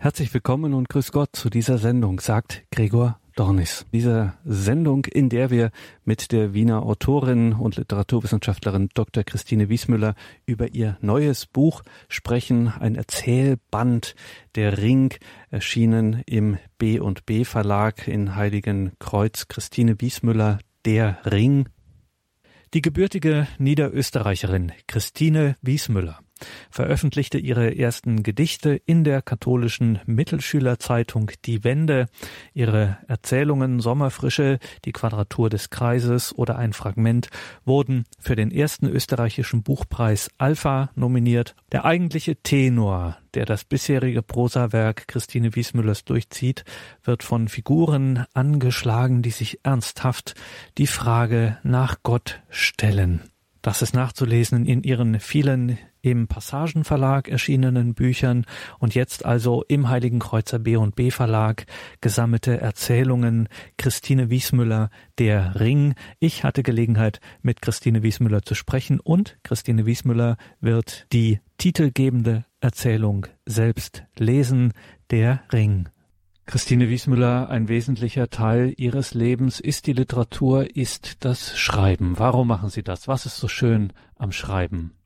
Herzlich willkommen und grüß Gott zu dieser Sendung, sagt Gregor Dornis. Diese Sendung, in der wir mit der Wiener Autorin und Literaturwissenschaftlerin Dr. Christine Wiesmüller über ihr neues Buch sprechen, ein Erzählband Der Ring, erschienen im B&B Verlag in Heiligen Kreuz. Christine Wiesmüller, Der Ring. Die gebürtige Niederösterreicherin Christine Wiesmüller veröffentlichte ihre ersten Gedichte in der katholischen Mittelschülerzeitung Die Wende. Ihre Erzählungen Sommerfrische, die Quadratur des Kreises oder ein Fragment wurden für den ersten österreichischen Buchpreis Alpha nominiert. Der eigentliche Tenor, der das bisherige Prosawerk Christine Wiesmüllers durchzieht, wird von Figuren angeschlagen, die sich ernsthaft die Frage nach Gott stellen. Das ist nachzulesen in ihren vielen im Passagenverlag erschienenen Büchern und jetzt also im Heiligen Kreuzer B&B Verlag gesammelte Erzählungen Christine Wiesmüller Der Ring. Ich hatte Gelegenheit mit Christine Wiesmüller zu sprechen und Christine Wiesmüller wird die titelgebende Erzählung selbst lesen Der Ring. Christine Wiesmüller, ein wesentlicher Teil Ihres Lebens ist die Literatur, ist das Schreiben. Warum machen Sie das? Was ist so schön am Schreiben?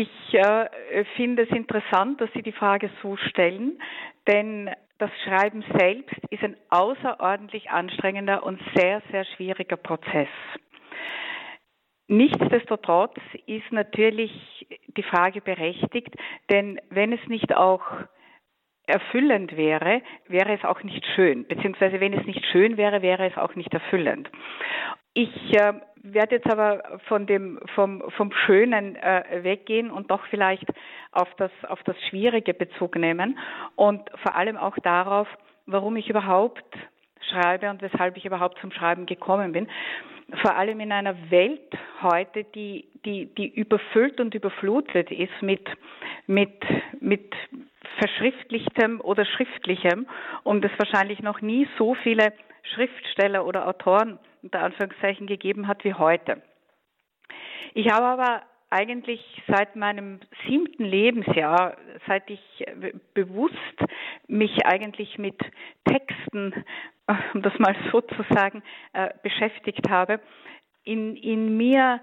Ich äh, finde es interessant, dass Sie die Frage so stellen, denn das Schreiben selbst ist ein außerordentlich anstrengender und sehr, sehr schwieriger Prozess. Nichtsdestotrotz ist natürlich die Frage berechtigt, denn wenn es nicht auch erfüllend wäre, wäre es auch nicht schön, beziehungsweise wenn es nicht schön wäre, wäre es auch nicht erfüllend. Ich äh, werde jetzt aber von dem vom vom Schönen äh, weggehen und doch vielleicht auf das auf das Schwierige Bezug nehmen und vor allem auch darauf, warum ich überhaupt schreibe und weshalb ich überhaupt zum Schreiben gekommen bin. Vor allem in einer Welt heute, die die die überfüllt und überflutet ist mit mit mit verschriftlichtem oder schriftlichem und es wahrscheinlich noch nie so viele Schriftsteller oder Autoren unter Anführungszeichen gegeben hat wie heute. Ich habe aber eigentlich seit meinem siebten Lebensjahr, seit ich bewusst mich eigentlich mit Texten, um das mal so zu sagen, äh, beschäftigt habe, in, in mir,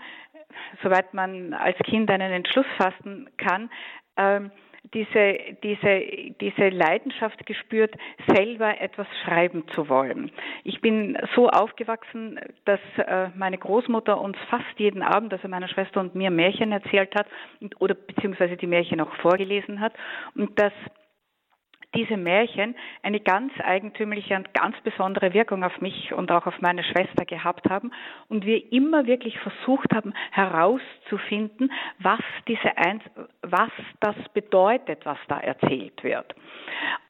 soweit man als Kind einen Entschluss fassen kann, ähm, diese, diese, diese Leidenschaft gespürt, selber etwas schreiben zu wollen. Ich bin so aufgewachsen, dass äh, meine Großmutter uns fast jeden Abend, also meiner Schwester und mir, Märchen erzählt hat oder beziehungsweise die Märchen auch vorgelesen hat und dass diese Märchen eine ganz eigentümliche und ganz besondere Wirkung auf mich und auch auf meine Schwester gehabt haben und wir immer wirklich versucht haben herauszufinden, was diese Eins, was das bedeutet, was da erzählt wird.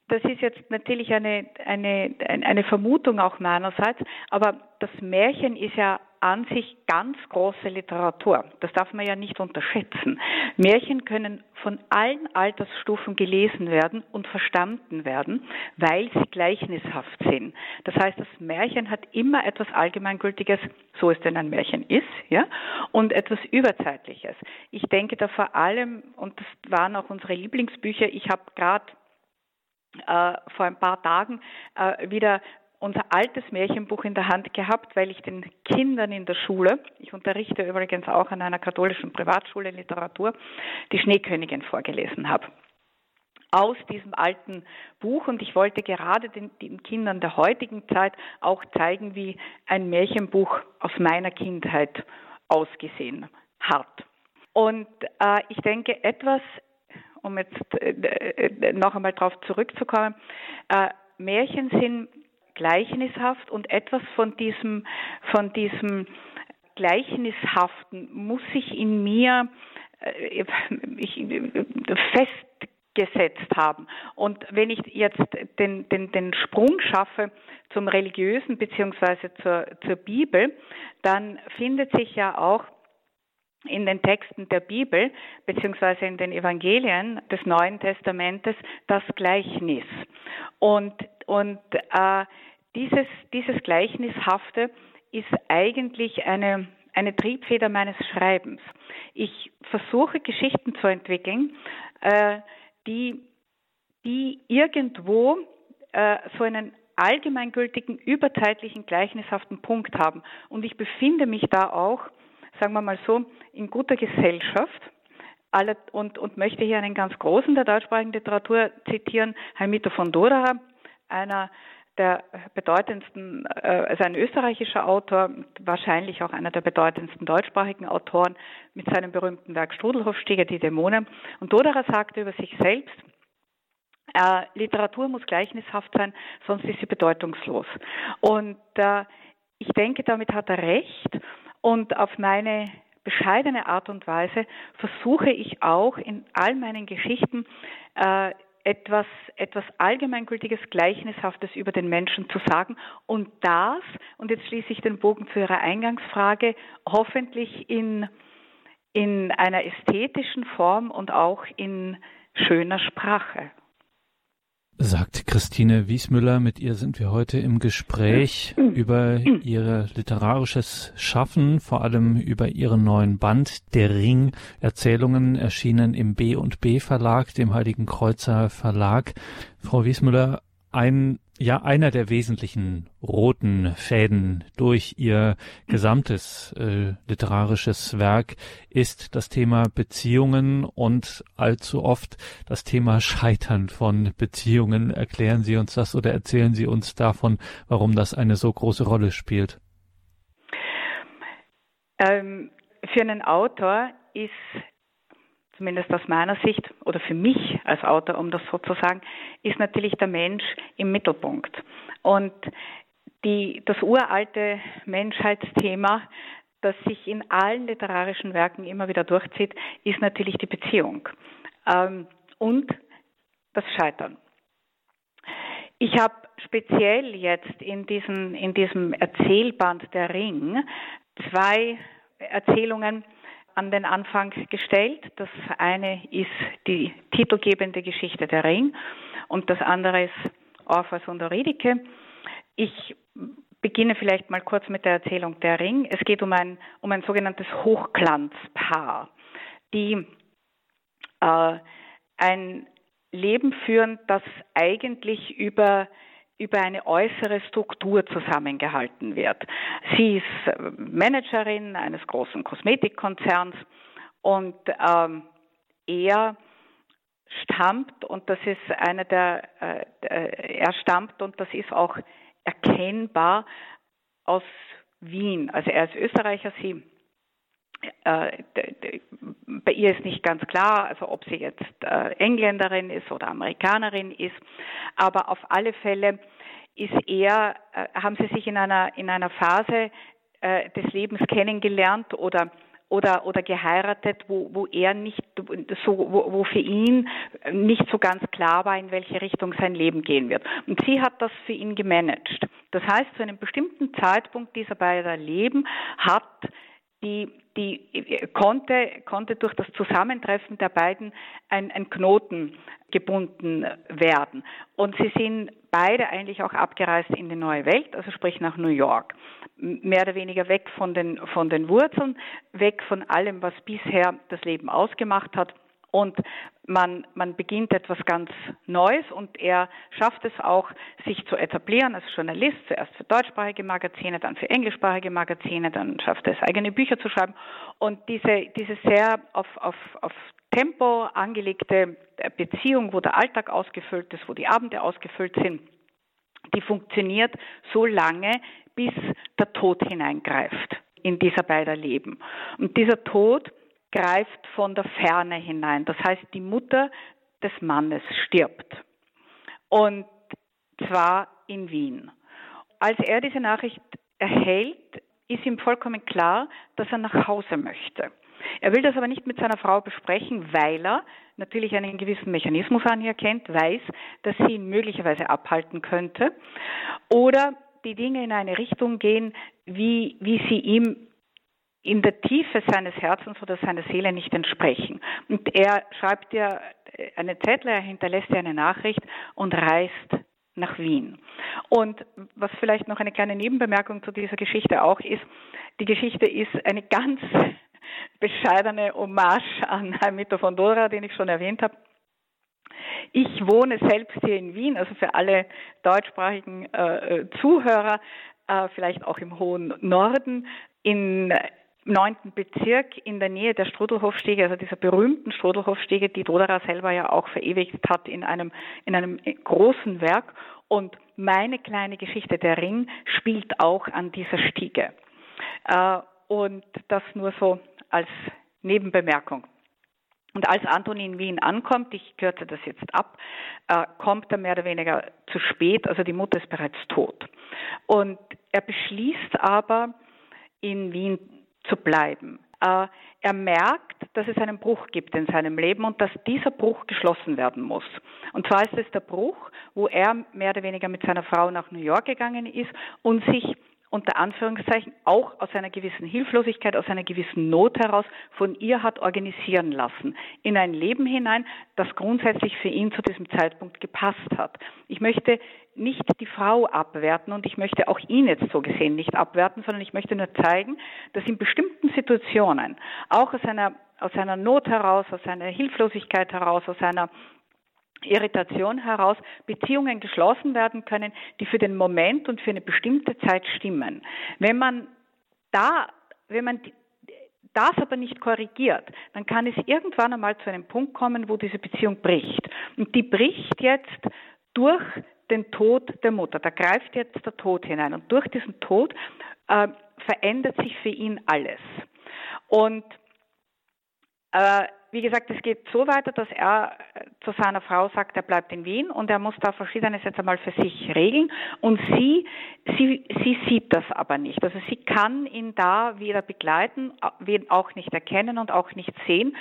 Das ist jetzt natürlich eine, eine, eine Vermutung auch meinerseits, aber das Märchen ist ja an sich ganz große Literatur. Das darf man ja nicht unterschätzen. Märchen können von allen Altersstufen gelesen werden und verstanden werden, weil sie gleichnishaft sind. Das heißt, das Märchen hat immer etwas Allgemeingültiges, so es denn ein Märchen ist, ja, und etwas Überzeitliches. Ich denke da vor allem, und das waren auch unsere Lieblingsbücher, ich habe gerade äh, vor ein paar Tagen äh, wieder unser altes Märchenbuch in der Hand gehabt, weil ich den Kindern in der Schule, ich unterrichte übrigens auch an einer katholischen Privatschule Literatur, die Schneekönigin vorgelesen habe aus diesem alten Buch und ich wollte gerade den, den, Kindern der heutigen Zeit auch zeigen, wie ein Märchenbuch aus meiner Kindheit ausgesehen hat. Und äh, ich denke, etwas, um jetzt äh, äh noch einmal darauf zurückzukommen, äh, Märchen sind gleichnishaft und etwas von diesem, von diesem Gleichnishaften muss sich in mir äh, ich, festgesetzt haben. Und wenn ich jetzt den, den, den Sprung schaffe zum Religiösen beziehungsweise zur, zur Bibel, dann findet sich ja auch in den Texten der Bibel beziehungsweise in den Evangelien des Neuen Testamentes das Gleichnis. Und, und äh, dieses, dieses Gleichnishafte ist eigentlich eine, eine Triebfeder meines Schreibens. Ich versuche Geschichten zu entwickeln, äh, die die irgendwo äh, so einen allgemeingültigen, überzeitlichen, gleichnishaften Punkt haben. Und ich befinde mich da auch, sagen wir mal so, in guter Gesellschaft und, und möchte hier einen ganz großen der deutschsprachigen Literatur zitieren, Heimito von Doderer, einer der bedeutendsten, äh, also ein österreichischer Autor, wahrscheinlich auch einer der bedeutendsten deutschsprachigen Autoren mit seinem berühmten Werk Strudelhofsteiger, die Dämonen. Und Doderer sagte über sich selbst, äh, Literatur muss gleichnishaft sein, sonst ist sie bedeutungslos. Und äh, ich denke, damit hat er recht. Und auf meine bescheidene Art und Weise versuche ich auch in all meinen Geschichten äh, etwas, etwas Allgemeingültiges, Gleichnishaftes über den Menschen zu sagen. Und das, und jetzt schließe ich den Bogen zu Ihrer Eingangsfrage, hoffentlich in, in einer ästhetischen Form und auch in schöner Sprache sagt Christine Wiesmüller. Mit ihr sind wir heute im Gespräch über ihr literarisches Schaffen, vor allem über ihren neuen Band Der Ring Erzählungen erschienen im B und B Verlag, dem Heiligen Kreuzer Verlag. Frau Wiesmüller, ein ja einer der wesentlichen roten Fäden durch ihr gesamtes äh, literarisches Werk ist das Thema Beziehungen und allzu oft das Thema Scheitern von Beziehungen. Erklären Sie uns das oder erzählen Sie uns davon, warum das eine so große Rolle spielt? Ähm, für einen Autor ist zumindest aus meiner Sicht oder für mich als Autor, um das so zu sagen, ist natürlich der Mensch im Mittelpunkt. Und die, das uralte Menschheitsthema, das sich in allen literarischen Werken immer wieder durchzieht, ist natürlich die Beziehung ähm, und das Scheitern. Ich habe speziell jetzt in, diesen, in diesem Erzählband Der Ring zwei Erzählungen an den Anfang gestellt. Das eine ist die titelgebende Geschichte der Ring und das andere ist Orpheus und Euridike. Ich beginne vielleicht mal kurz mit der Erzählung der Ring. Es geht um ein, um ein sogenanntes Hochglanzpaar, die äh, ein Leben führen, das eigentlich über über eine äußere Struktur zusammengehalten wird. Sie ist äh, Managerin eines großen Kosmetikkonzerns und ähm, er stammt und das ist einer der, äh, äh, er stammt und das ist auch erkennbar aus Wien. Also er ist Österreicher, sie bei ihr ist nicht ganz klar, also ob sie jetzt äh, Engländerin ist oder Amerikanerin ist, aber auf alle Fälle ist er, äh, haben sie sich in einer in einer Phase des Lebens kennengelernt oder oder oder geheiratet, wo wo er nicht so wo, wo für ihn nicht so ganz klar war, in welche Richtung sein Leben gehen wird. Und sie hat das für ihn gemanagt. Das heißt, zu einem bestimmten Zeitpunkt dieser beiden Leben hat die, die konnte, konnte durch das Zusammentreffen der beiden ein, ein Knoten gebunden werden. Und sie sind beide eigentlich auch abgereist in die neue Welt, also sprich nach New York. Mehr oder weniger weg von den, von den Wurzeln, weg von allem, was bisher das Leben ausgemacht hat und man, man beginnt etwas ganz Neues und er schafft es auch, sich zu etablieren als Journalist, zuerst für deutschsprachige Magazine, dann für englischsprachige Magazine, dann schafft er es, eigene Bücher zu schreiben. Und diese, diese sehr auf, auf, auf Tempo angelegte Beziehung, wo der Alltag ausgefüllt ist, wo die Abende ausgefüllt sind, die funktioniert so lange, bis der Tod hineingreift in dieser beider Leben. Und dieser Tod greift von der Ferne hinein. Das heißt, die Mutter des Mannes stirbt. Und zwar in Wien. Als er diese Nachricht erhält, ist ihm vollkommen klar, dass er nach Hause möchte. Er will das aber nicht mit seiner Frau besprechen, weil er natürlich einen gewissen Mechanismus an ihr kennt, weiß, dass sie ihn möglicherweise abhalten könnte oder die Dinge in eine Richtung gehen, wie, wie sie ihm in der Tiefe seines Herzens oder seiner Seele nicht entsprechen. Und er schreibt ja eine Zettel, er hinterlässt ja eine Nachricht und reist nach Wien. Und was vielleicht noch eine kleine Nebenbemerkung zu dieser Geschichte auch ist, die Geschichte ist eine ganz bescheidene Hommage an Herrn Mito von Dora, den ich schon erwähnt habe. Ich wohne selbst hier in Wien, also für alle deutschsprachigen äh, äh Zuhörer, äh, vielleicht auch im hohen Norden, in neunten Bezirk in der Nähe der Strudelhofstege, also dieser berühmten Strudelhofstege, die Doderer selber ja auch verewigt hat in einem, in einem großen Werk. Und meine kleine Geschichte, der Ring, spielt auch an dieser Stiege. Äh, und das nur so als Nebenbemerkung. Und als Anton in Wien ankommt, ich kürze das jetzt ab, äh, kommt er mehr oder weniger zu spät, also die Mutter ist bereits tot. Und er beschließt aber, in Wien zu bleiben. Äh, er merkt, dass es einen Bruch gibt in seinem Leben und dass dieser Bruch geschlossen werden muss. Und zwar ist es der Bruch, wo er mehr oder weniger mit seiner Frau nach New York gegangen ist und sich unter Anführungszeichen auch aus einer gewissen Hilflosigkeit, aus einer gewissen Not heraus von ihr hat organisieren lassen. In ein Leben hinein, das grundsätzlich für ihn zu diesem Zeitpunkt gepasst hat. Ich möchte nicht die Frau abwerten und ich möchte auch ihn jetzt so gesehen nicht abwerten, sondern ich möchte nur zeigen, dass in bestimmten Situationen, auch aus einer, aus einer Not heraus, aus einer Hilflosigkeit heraus, aus einer Irritation heraus Beziehungen geschlossen werden können, die für den Moment und für eine bestimmte Zeit stimmen. Wenn man da, wenn man das aber nicht korrigiert, dann kann es irgendwann einmal zu einem Punkt kommen, wo diese Beziehung bricht. Und die bricht jetzt durch den Tod der Mutter. Da greift jetzt der Tod hinein. Und durch diesen Tod äh, verändert sich für ihn alles. Und äh, wie gesagt, es geht so weiter, dass er äh, zu seiner Frau sagt, er bleibt in Wien und er muss da verschiedenes jetzt einmal für sich regeln. Und sie, sie, sie sieht das aber nicht. Also sie kann ihn da weder begleiten, auch nicht erkennen und auch nicht sehen,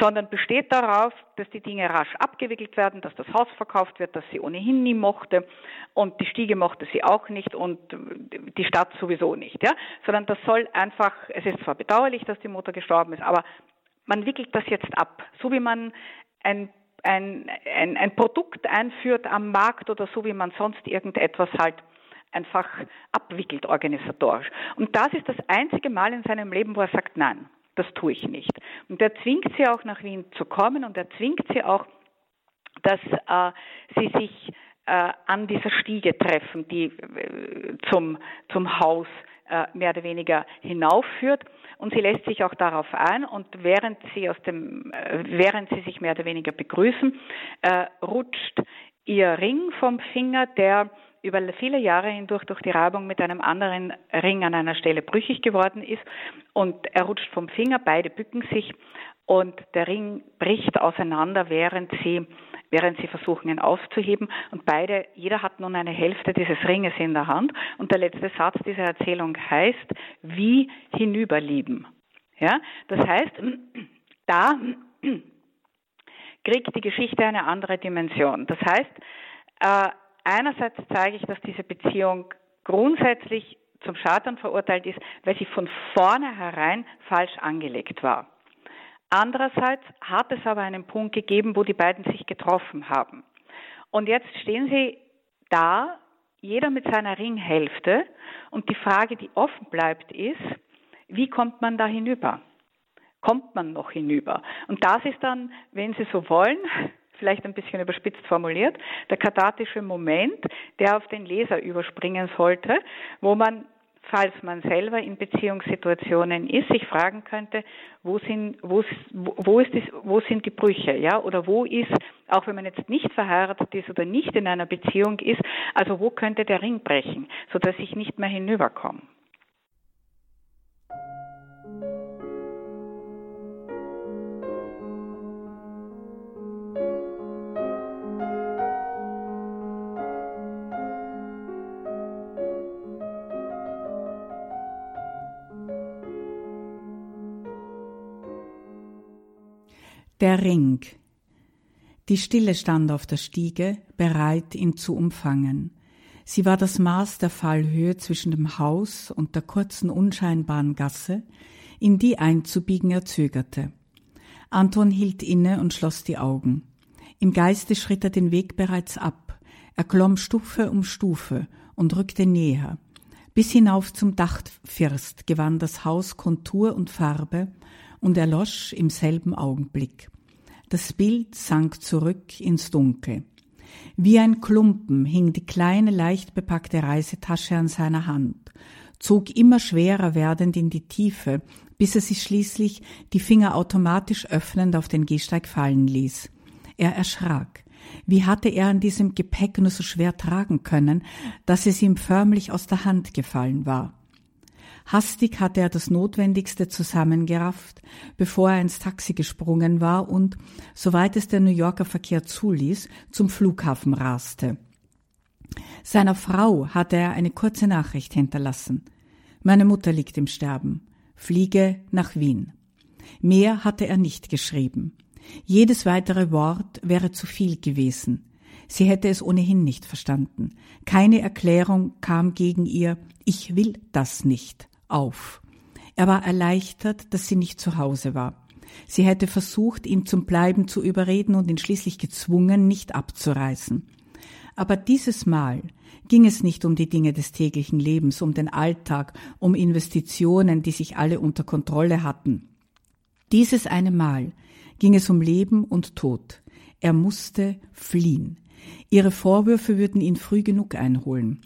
sondern besteht darauf, dass die Dinge rasch abgewickelt werden, dass das Haus verkauft wird, das sie ohnehin nie mochte und die Stiege mochte sie auch nicht und die Stadt sowieso nicht, ja, sondern das soll einfach, es ist zwar bedauerlich, dass die Mutter gestorben ist, aber man wickelt das jetzt ab, so wie man ein, ein, ein, ein Produkt einführt am Markt oder so wie man sonst irgendetwas halt einfach abwickelt organisatorisch. Und das ist das einzige Mal in seinem Leben, wo er sagt, nein, das tue ich nicht. Und er zwingt sie auch nach Wien zu kommen und er zwingt sie auch, dass äh, sie sich äh, an dieser Stiege treffen, die äh, zum, zum Haus mehr oder weniger hinaufführt. Und sie lässt sich auch darauf ein. Und während sie aus dem, äh, während sie sich mehr oder weniger begrüßen, äh, rutscht ihr Ring vom Finger, der über viele Jahre hindurch durch die Reibung mit einem anderen Ring an einer Stelle brüchig geworden ist. Und er rutscht vom Finger, beide bücken sich. Und der Ring bricht auseinander, während sie während sie versuchen, ihn aufzuheben. Und beide, jeder hat nun eine Hälfte dieses Ringes in der Hand. Und der letzte Satz dieser Erzählung heißt, wie hinüberlieben. Ja, das heißt, da kriegt die Geschichte eine andere Dimension. Das heißt, äh, einerseits zeige ich, dass diese Beziehung grundsätzlich zum Scheitern verurteilt ist, weil sie von vornherein falsch angelegt war. Andererseits hat es aber einen Punkt gegeben, wo die beiden sich getroffen haben. Und jetzt stehen sie da, jeder mit seiner Ringhälfte. Und die Frage, die offen bleibt, ist, wie kommt man da hinüber? Kommt man noch hinüber? Und das ist dann, wenn Sie so wollen, vielleicht ein bisschen überspitzt formuliert, der kathartische Moment, der auf den Leser überspringen sollte, wo man falls man selber in Beziehungssituationen ist, sich fragen könnte, wo sind, wo, wo, ist das, wo sind die Brüche, ja, oder wo ist, auch wenn man jetzt nicht verheiratet ist oder nicht in einer Beziehung ist, also wo könnte der Ring brechen, sodass ich nicht mehr hinüberkomme. Der Ring. Die Stille stand auf der Stiege, bereit, ihn zu umfangen. Sie war das Maß der Fallhöhe zwischen dem Haus und der kurzen, unscheinbaren Gasse, in die einzubiegen er zögerte. Anton hielt inne und schloss die Augen. Im Geiste schritt er den Weg bereits ab. Er klomm Stufe um Stufe und rückte näher. Bis hinauf zum Dachfirst gewann das Haus Kontur und Farbe und erlosch im selben Augenblick. Das Bild sank zurück ins Dunkel. Wie ein Klumpen hing die kleine, leicht bepackte Reisetasche an seiner Hand, zog immer schwerer werdend in die Tiefe, bis er sich schließlich die Finger automatisch öffnend auf den Gehsteig fallen ließ. Er erschrak. Wie hatte er an diesem Gepäck nur so schwer tragen können, dass es ihm förmlich aus der Hand gefallen war? Hastig hatte er das Notwendigste zusammengerafft, bevor er ins Taxi gesprungen war und, soweit es der New Yorker Verkehr zuließ, zum Flughafen raste. Seiner Frau hatte er eine kurze Nachricht hinterlassen. Meine Mutter liegt im Sterben. Fliege nach Wien. Mehr hatte er nicht geschrieben. Jedes weitere Wort wäre zu viel gewesen. Sie hätte es ohnehin nicht verstanden. Keine Erklärung kam gegen ihr, ich will das nicht auf. Er war erleichtert, dass sie nicht zu Hause war. Sie hätte versucht, ihn zum Bleiben zu überreden und ihn schließlich gezwungen, nicht abzureisen. Aber dieses Mal ging es nicht um die Dinge des täglichen Lebens, um den Alltag, um Investitionen, die sich alle unter Kontrolle hatten. Dieses eine Mal ging es um Leben und Tod. Er musste fliehen. Ihre Vorwürfe würden ihn früh genug einholen.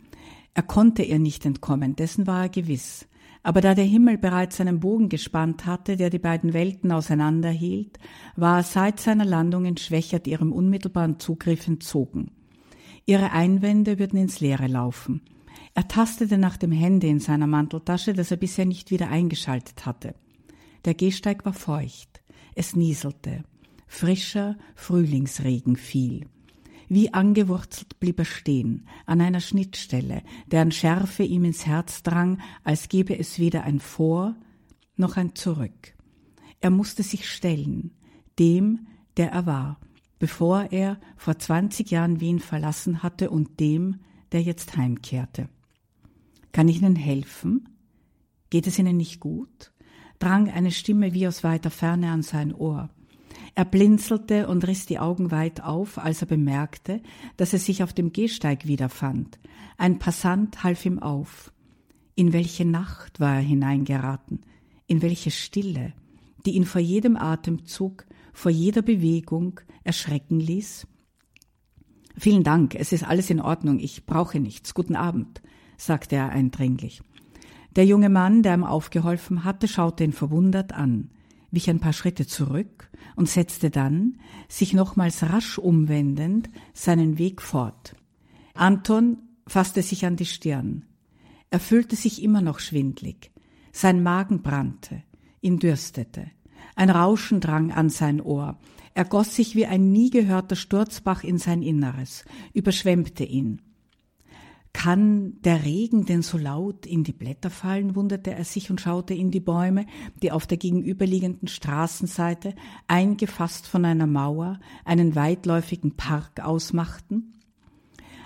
Er konnte ihr nicht entkommen, dessen war er gewiss. Aber da der Himmel bereits einen Bogen gespannt hatte, der die beiden Welten auseinanderhielt, war er seit seiner Landung entschwächert ihrem unmittelbaren Zugriff entzogen. Ihre Einwände würden ins Leere laufen. Er tastete nach dem Handy in seiner Manteltasche, das er bisher nicht wieder eingeschaltet hatte. Der Gehsteig war feucht. Es nieselte. Frischer Frühlingsregen fiel. Wie angewurzelt blieb er stehen, an einer Schnittstelle, deren Schärfe ihm ins Herz drang, als gebe es weder ein Vor noch ein Zurück. Er musste sich stellen, dem, der er war, bevor er vor zwanzig Jahren Wien verlassen hatte und dem, der jetzt heimkehrte. Kann ich Ihnen helfen? Geht es Ihnen nicht gut? drang eine Stimme wie aus weiter Ferne an sein Ohr. Er blinzelte und riss die Augen weit auf, als er bemerkte, dass er sich auf dem Gehsteig wiederfand. Ein Passant half ihm auf. In welche Nacht war er hineingeraten? In welche Stille, die ihn vor jedem Atemzug, vor jeder Bewegung erschrecken ließ? Vielen Dank, es ist alles in Ordnung, ich brauche nichts. Guten Abend, sagte er eindringlich. Der junge Mann, der ihm aufgeholfen hatte, schaute ihn verwundert an wich ein paar Schritte zurück und setzte dann, sich nochmals rasch umwendend, seinen Weg fort. Anton fasste sich an die Stirn. Er fühlte sich immer noch schwindlig. Sein Magen brannte, ihn dürstete. Ein Rauschen drang an sein Ohr. Er goss sich wie ein nie gehörter Sturzbach in sein Inneres, überschwemmte ihn. Kann der Regen denn so laut in die Blätter fallen, wunderte er sich und schaute in die Bäume, die auf der gegenüberliegenden Straßenseite, eingefasst von einer Mauer, einen weitläufigen Park ausmachten.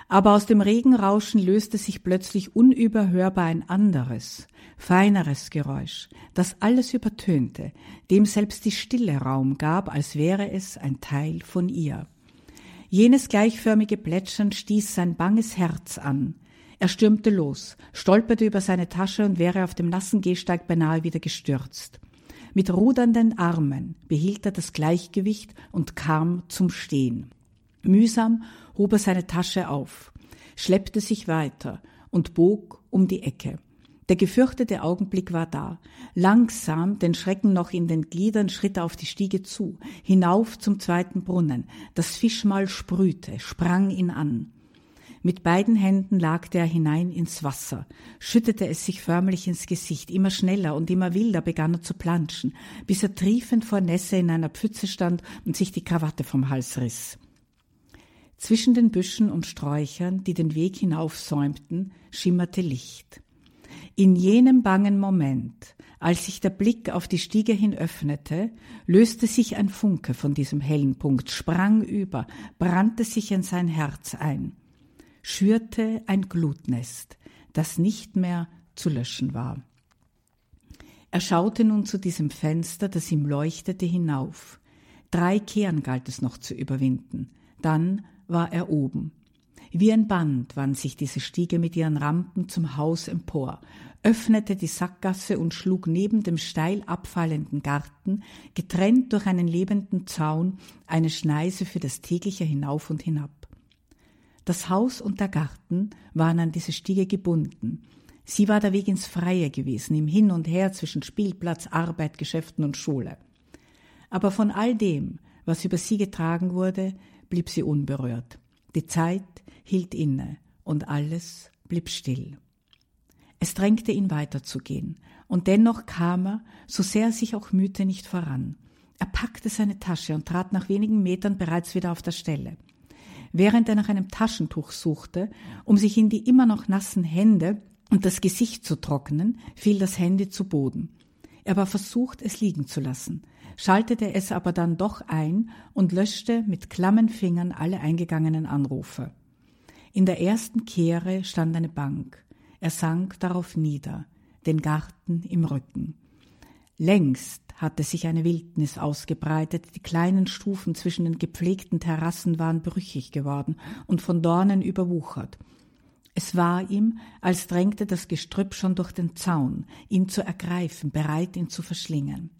Aber aus dem Regenrauschen löste sich plötzlich unüberhörbar ein anderes, feineres Geräusch, das alles übertönte, dem selbst die Stille Raum gab, als wäre es ein Teil von ihr. Jenes gleichförmige Plätschern stieß sein banges Herz an. Er stürmte los, stolperte über seine Tasche und wäre auf dem nassen Gehsteig beinahe wieder gestürzt. Mit rudernden Armen behielt er das Gleichgewicht und kam zum Stehen. Mühsam hob er seine Tasche auf, schleppte sich weiter und bog um die Ecke. Der gefürchtete Augenblick war da. Langsam, den Schrecken noch in den Gliedern, schritt er auf die Stiege zu, hinauf zum zweiten Brunnen. Das Fischmal sprühte, sprang ihn an. Mit beiden Händen lagte er hinein ins Wasser, schüttete es sich förmlich ins Gesicht, immer schneller und immer wilder begann er zu planschen, bis er triefend vor Nässe in einer Pfütze stand und sich die Krawatte vom Hals riss. Zwischen den Büschen und Sträuchern, die den Weg hinaufsäumten, schimmerte Licht. In jenem bangen Moment, als sich der Blick auf die Stiege hin öffnete, löste sich ein Funke von diesem hellen Punkt, sprang über, brannte sich in sein Herz ein, schürte ein Glutnest, das nicht mehr zu löschen war. Er schaute nun zu diesem Fenster, das ihm leuchtete, hinauf. Drei Kehren galt es noch zu überwinden. Dann war er oben. Wie ein Band wand sich diese Stiege mit ihren Rampen zum Haus empor, öffnete die Sackgasse und schlug neben dem steil abfallenden Garten, getrennt durch einen lebenden Zaun, eine Schneise für das tägliche Hinauf und Hinab. Das Haus und der Garten waren an diese Stiege gebunden. Sie war der Weg ins Freie gewesen, im Hin und Her zwischen Spielplatz, Arbeit, Geschäften und Schule. Aber von all dem, was über sie getragen wurde, blieb sie unberührt. Die Zeit hielt inne und alles blieb still. Es drängte ihn weiterzugehen, und dennoch kam er, so sehr er sich auch mühte, nicht voran. Er packte seine Tasche und trat nach wenigen Metern bereits wieder auf der Stelle. Während er nach einem Taschentuch suchte, um sich in die immer noch nassen Hände und das Gesicht zu trocknen, fiel das Handy zu Boden. Er war versucht, es liegen zu lassen, schaltete es aber dann doch ein und löschte mit klammen Fingern alle eingegangenen Anrufe. In der ersten Kehre stand eine Bank. Er sank darauf nieder, den Garten im Rücken. Längst hatte sich eine Wildnis ausgebreitet, die kleinen Stufen zwischen den gepflegten Terrassen waren brüchig geworden und von Dornen überwuchert. Es war ihm, als drängte das Gestrüpp schon durch den Zaun, ihn zu ergreifen, bereit, ihn zu verschlingen.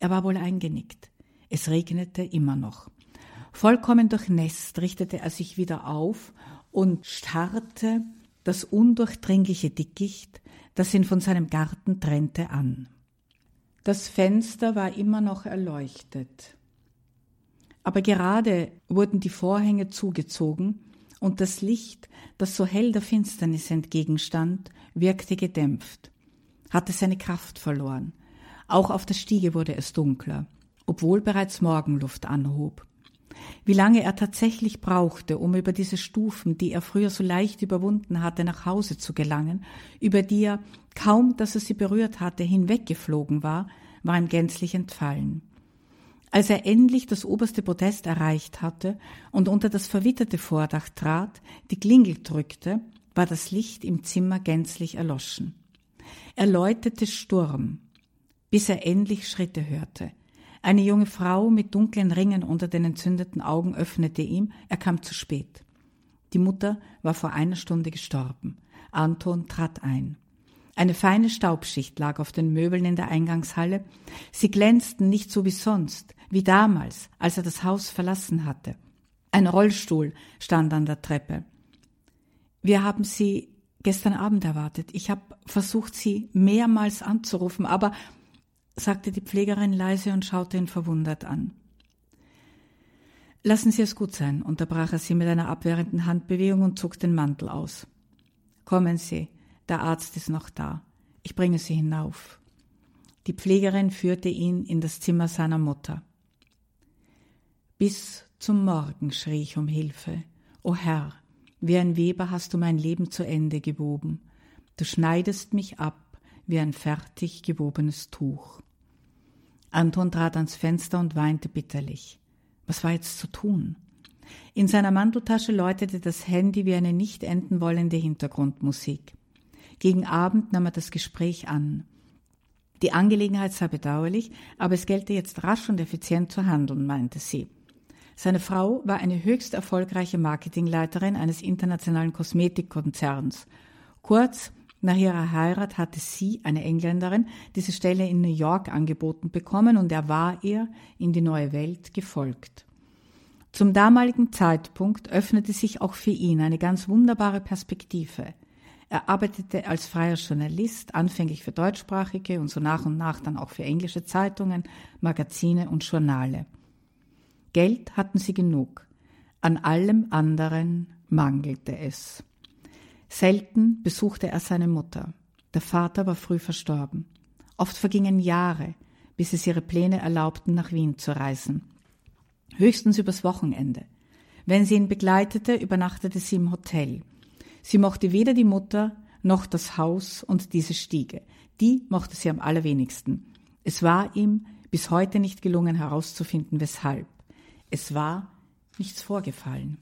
Er war wohl eingenickt. Es regnete immer noch. Vollkommen durchnässt richtete er sich wieder auf und starrte das undurchdringliche Dickicht, das ihn von seinem Garten trennte, an. Das Fenster war immer noch erleuchtet. Aber gerade wurden die Vorhänge zugezogen und das Licht, das so hell der Finsternis entgegenstand, wirkte gedämpft, hatte seine Kraft verloren. Auch auf der Stiege wurde es dunkler, obwohl bereits Morgenluft anhob. Wie lange er tatsächlich brauchte, um über diese Stufen, die er früher so leicht überwunden hatte, nach Hause zu gelangen, über die er, kaum dass er sie berührt hatte, hinweggeflogen war, war ihm gänzlich entfallen. Als er endlich das oberste Podest erreicht hatte und unter das verwitterte Vordach trat, die Klingel drückte, war das Licht im Zimmer gänzlich erloschen. Er läutete Sturm, bis er endlich Schritte hörte. Eine junge Frau mit dunklen Ringen unter den entzündeten Augen öffnete ihm, er kam zu spät. Die Mutter war vor einer Stunde gestorben. Anton trat ein. Eine feine Staubschicht lag auf den Möbeln in der Eingangshalle. Sie glänzten nicht so wie sonst, wie damals, als er das Haus verlassen hatte. Ein Rollstuhl stand an der Treppe. Wir haben Sie gestern Abend erwartet. Ich habe versucht, Sie mehrmals anzurufen, aber sagte die Pflegerin leise und schaute ihn verwundert an. Lassen Sie es gut sein, unterbrach er sie mit einer abwehrenden Handbewegung und zog den Mantel aus. Kommen Sie, der Arzt ist noch da. Ich bringe Sie hinauf. Die Pflegerin führte ihn in das Zimmer seiner Mutter. Bis zum Morgen schrie ich um Hilfe. O Herr, wie ein Weber hast du mein Leben zu Ende gewoben. Du schneidest mich ab wie ein fertig gewobenes Tuch. Anton trat ans Fenster und weinte bitterlich. Was war jetzt zu tun? In seiner Manteltasche läutete das Handy wie eine nicht enden wollende Hintergrundmusik. Gegen Abend nahm er das Gespräch an. Die Angelegenheit sei bedauerlich, aber es gelte jetzt rasch und effizient zu handeln, meinte sie. Seine Frau war eine höchst erfolgreiche Marketingleiterin eines internationalen Kosmetikkonzerns. Kurz, nach ihrer Heirat hatte sie, eine Engländerin, diese Stelle in New York angeboten bekommen und er war ihr in die neue Welt gefolgt. Zum damaligen Zeitpunkt öffnete sich auch für ihn eine ganz wunderbare Perspektive. Er arbeitete als freier Journalist, anfänglich für deutschsprachige und so nach und nach dann auch für englische Zeitungen, Magazine und Journale. Geld hatten sie genug. An allem anderen mangelte es. Selten besuchte er seine Mutter. Der Vater war früh verstorben. Oft vergingen Jahre, bis es ihre Pläne erlaubten, nach Wien zu reisen. Höchstens übers Wochenende. Wenn sie ihn begleitete, übernachtete sie im Hotel. Sie mochte weder die Mutter noch das Haus und diese Stiege. Die mochte sie am allerwenigsten. Es war ihm bis heute nicht gelungen herauszufinden, weshalb. Es war nichts vorgefallen.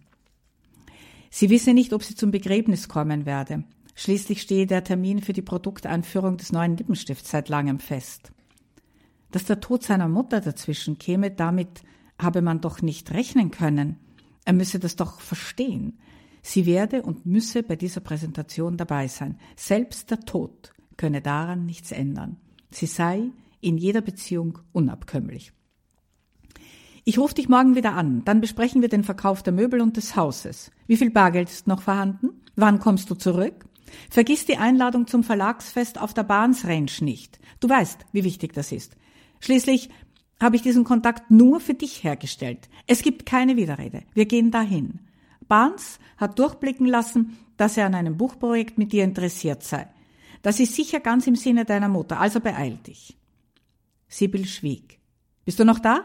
Sie wisse nicht, ob sie zum Begräbnis kommen werde. Schließlich stehe der Termin für die Produkteinführung des neuen Lippenstifts seit langem fest. Dass der Tod seiner Mutter dazwischen käme, damit habe man doch nicht rechnen können. Er müsse das doch verstehen. Sie werde und müsse bei dieser Präsentation dabei sein. Selbst der Tod könne daran nichts ändern. Sie sei in jeder Beziehung unabkömmlich. Ich rufe dich morgen wieder an, dann besprechen wir den Verkauf der Möbel und des Hauses. Wie viel Bargeld ist noch vorhanden? Wann kommst du zurück? Vergiss die Einladung zum Verlagsfest auf der Bahns Range nicht. Du weißt, wie wichtig das ist. Schließlich habe ich diesen Kontakt nur für dich hergestellt. Es gibt keine Widerrede. Wir gehen dahin. Barnes hat durchblicken lassen, dass er an einem Buchprojekt mit dir interessiert sei. Das ist sicher ganz im Sinne deiner Mutter, also beeil dich. Sibyl schwieg. Bist du noch da?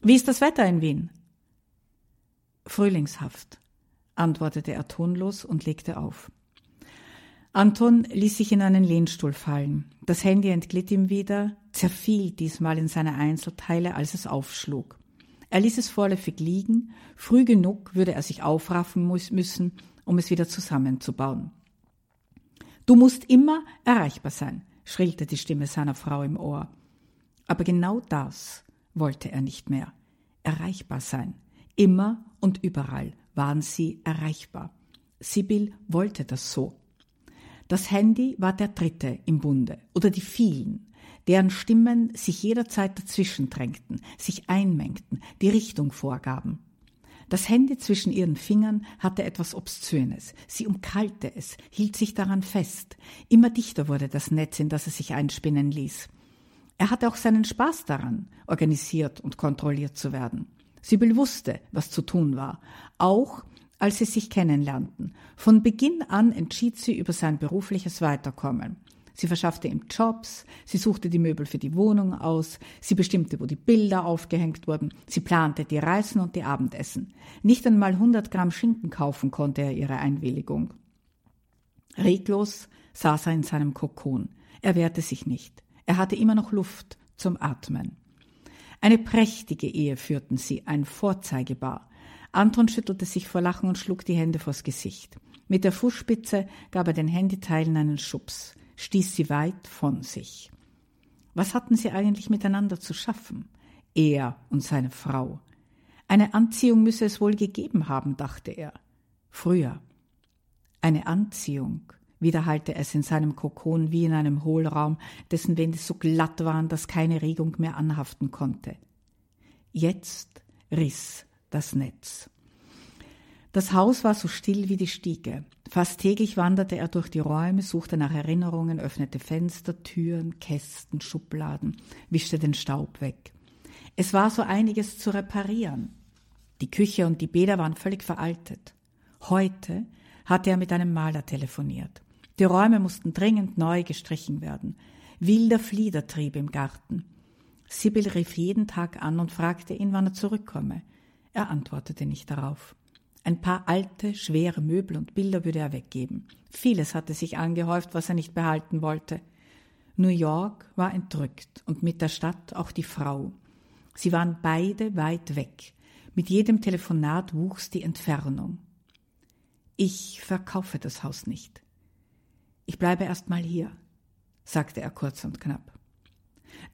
Wie ist das Wetter in Wien? Frühlingshaft, antwortete er tonlos und legte auf. Anton ließ sich in einen Lehnstuhl fallen. Das Handy entglitt ihm wieder, zerfiel diesmal in seine Einzelteile, als es aufschlug. Er ließ es vorläufig liegen, früh genug würde er sich aufraffen müssen, um es wieder zusammenzubauen. Du musst immer erreichbar sein, schrillte die Stimme seiner Frau im Ohr. Aber genau das wollte er nicht mehr. Erreichbar sein. Immer und überall waren sie erreichbar. Sibyl wollte das so. Das Handy war der dritte im Bunde oder die vielen, deren Stimmen sich jederzeit dazwischen drängten, sich einmengten, die Richtung vorgaben. Das Handy zwischen ihren Fingern hatte etwas Obszönes. Sie umkalte es, hielt sich daran fest. Immer dichter wurde das Netz, in das es sich einspinnen ließ. Er hatte auch seinen Spaß daran, organisiert und kontrolliert zu werden. Sibyl wusste, was zu tun war, auch als sie sich kennenlernten. Von Beginn an entschied sie über sein berufliches Weiterkommen. Sie verschaffte ihm Jobs, sie suchte die Möbel für die Wohnung aus, sie bestimmte, wo die Bilder aufgehängt wurden, sie plante die Reisen und die Abendessen. Nicht einmal 100 Gramm Schinken kaufen konnte er ihre Einwilligung. Reglos saß er in seinem Kokon. Er wehrte sich nicht. Er hatte immer noch Luft zum Atmen. Eine prächtige Ehe führten sie, ein Vorzeigebar. Anton schüttelte sich vor Lachen und schlug die Hände vors Gesicht. Mit der Fußspitze gab er den Handyteilen einen Schubs stieß sie weit von sich. Was hatten sie eigentlich miteinander zu schaffen? Er und seine Frau. Eine Anziehung müsse es wohl gegeben haben, dachte er. Früher. Eine Anziehung, wiederhallte es in seinem Kokon wie in einem Hohlraum, dessen Wände so glatt waren, dass keine Regung mehr anhaften konnte. Jetzt riss das Netz. Das Haus war so still wie die Stiege. Fast täglich wanderte er durch die Räume, suchte nach Erinnerungen, öffnete Fenster, Türen, Kästen, Schubladen, wischte den Staub weg. Es war so einiges zu reparieren. Die Küche und die Bäder waren völlig veraltet. Heute hatte er mit einem Maler telefoniert. Die Räume mussten dringend neu gestrichen werden. Wilder Flieder trieb im Garten. Sibyl rief jeden Tag an und fragte ihn, wann er zurückkomme. Er antwortete nicht darauf. Ein paar alte, schwere Möbel und Bilder würde er weggeben. Vieles hatte sich angehäuft, was er nicht behalten wollte. New York war entrückt und mit der Stadt auch die Frau. Sie waren beide weit weg. Mit jedem Telefonat wuchs die Entfernung. Ich verkaufe das Haus nicht. Ich bleibe erst mal hier, sagte er kurz und knapp.